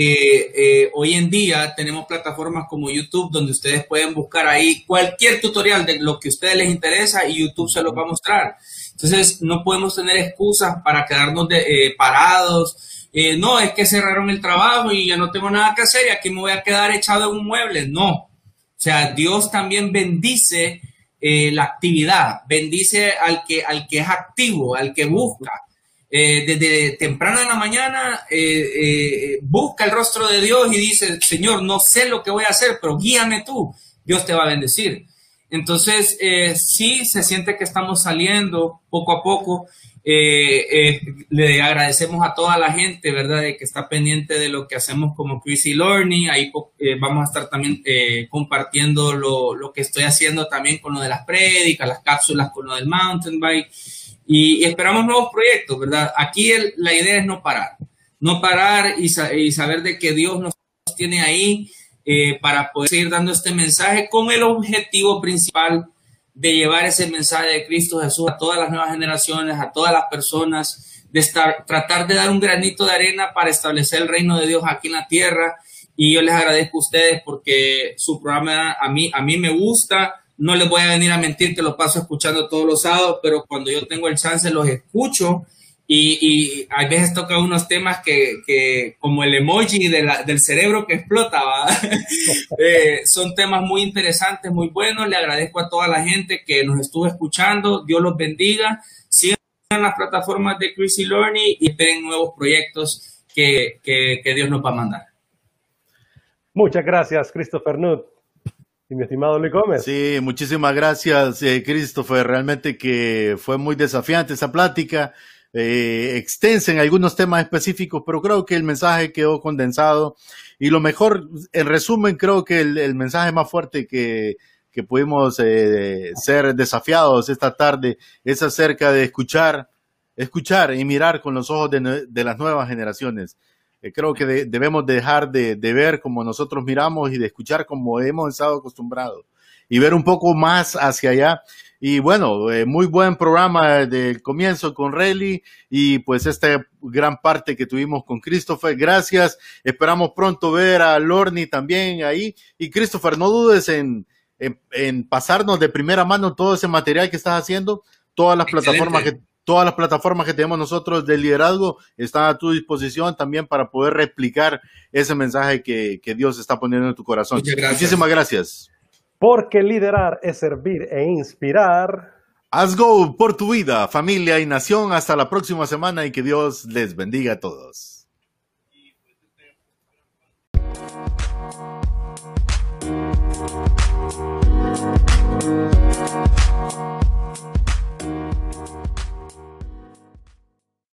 Eh, hoy en día tenemos plataformas como YouTube donde ustedes pueden buscar ahí cualquier tutorial de lo que a ustedes les interesa y YouTube se los va a mostrar. Entonces no podemos tener excusas para quedarnos de, eh, parados. Eh, no, es que cerraron el trabajo y ya no tengo nada que hacer y aquí me voy a quedar echado en un mueble. No. O sea, Dios también bendice la actividad, bendice al que, al que es activo, al que busca. Eh, desde temprano en la mañana eh, eh, busca el rostro de Dios y dice, Señor, no sé lo que voy a hacer, pero guíame tú, Dios te va a bendecir. Entonces, eh, sí se siente que estamos saliendo poco a poco. Eh, eh, le agradecemos a toda la gente, ¿verdad?, de que está pendiente de lo que hacemos como Chrissy Learning. Ahí vamos a estar también compartiendo lo, lo que estoy haciendo también con lo de las prédicas, las cápsulas con lo del mountain bike y, esperamos nuevos proyectos, ¿verdad? Aquí la idea es no parar, no parar y saber de que Dios nos tiene ahí eh, para poder seguir dando este mensaje con el objetivo principal de llevar ese mensaje de Cristo Jesús a todas las nuevas generaciones, a todas las personas, de estar, tratar de dar un granito de arena para establecer el reino de Dios aquí en la tierra. Y yo les agradezco a ustedes porque su programa a mí, a mí me gusta. No les voy a venir a mentir que lo paso escuchando todos los sábados, pero cuando yo tengo el chance los escucho y, y a veces toca unos temas que, que como el emoji del cerebro que explota. Eh, son temas muy interesantes, muy buenos. Le agradezco a toda la gente que nos estuvo escuchando. Dios los bendiga. Sigan las plataformas de Chrissy Learning y esperen nuevos proyectos que, que, que Dios nos va a mandar. Muchas gracias, Christopher Nutt. Y mi estimado Luis Gómez. Sí, muchísimas gracias, eh, Christopher. Realmente que fue muy desafiante esa plática, eh, extensa en algunos temas específicos, pero creo que el mensaje quedó condensado. Y lo mejor, en resumen, creo que el, mensaje más fuerte que, que pudimos eh, ser desafiados esta tarde es acerca de escuchar, escuchar y mirar con los ojos de, de las nuevas generaciones. Eh, creo que de- debemos dejar de, de ver como nosotros miramos y de escuchar como hemos estado acostumbrados y ver un poco más hacia allá. Y bueno, eh, muy buen programa del comienzo con Rayleigh y pues esta gran parte que tuvimos con Christopher. Gracias. Esperamos pronto ver a Lorny también ahí. Y Christopher, no dudes en, en, en pasarnos de primera mano todo ese material que estás haciendo. Todas las Excelente. plataformas que todas las plataformas que tenemos nosotros del liderazgo están a tu disposición también para poder replicar ese mensaje que, que Dios está poniendo en tu corazón. Gracias. Muchísimas gracias. Porque liderar es servir e inspirar. Haz go por tu vida, familia y nación. Hasta la próxima semana y que Dios les bendiga a todos.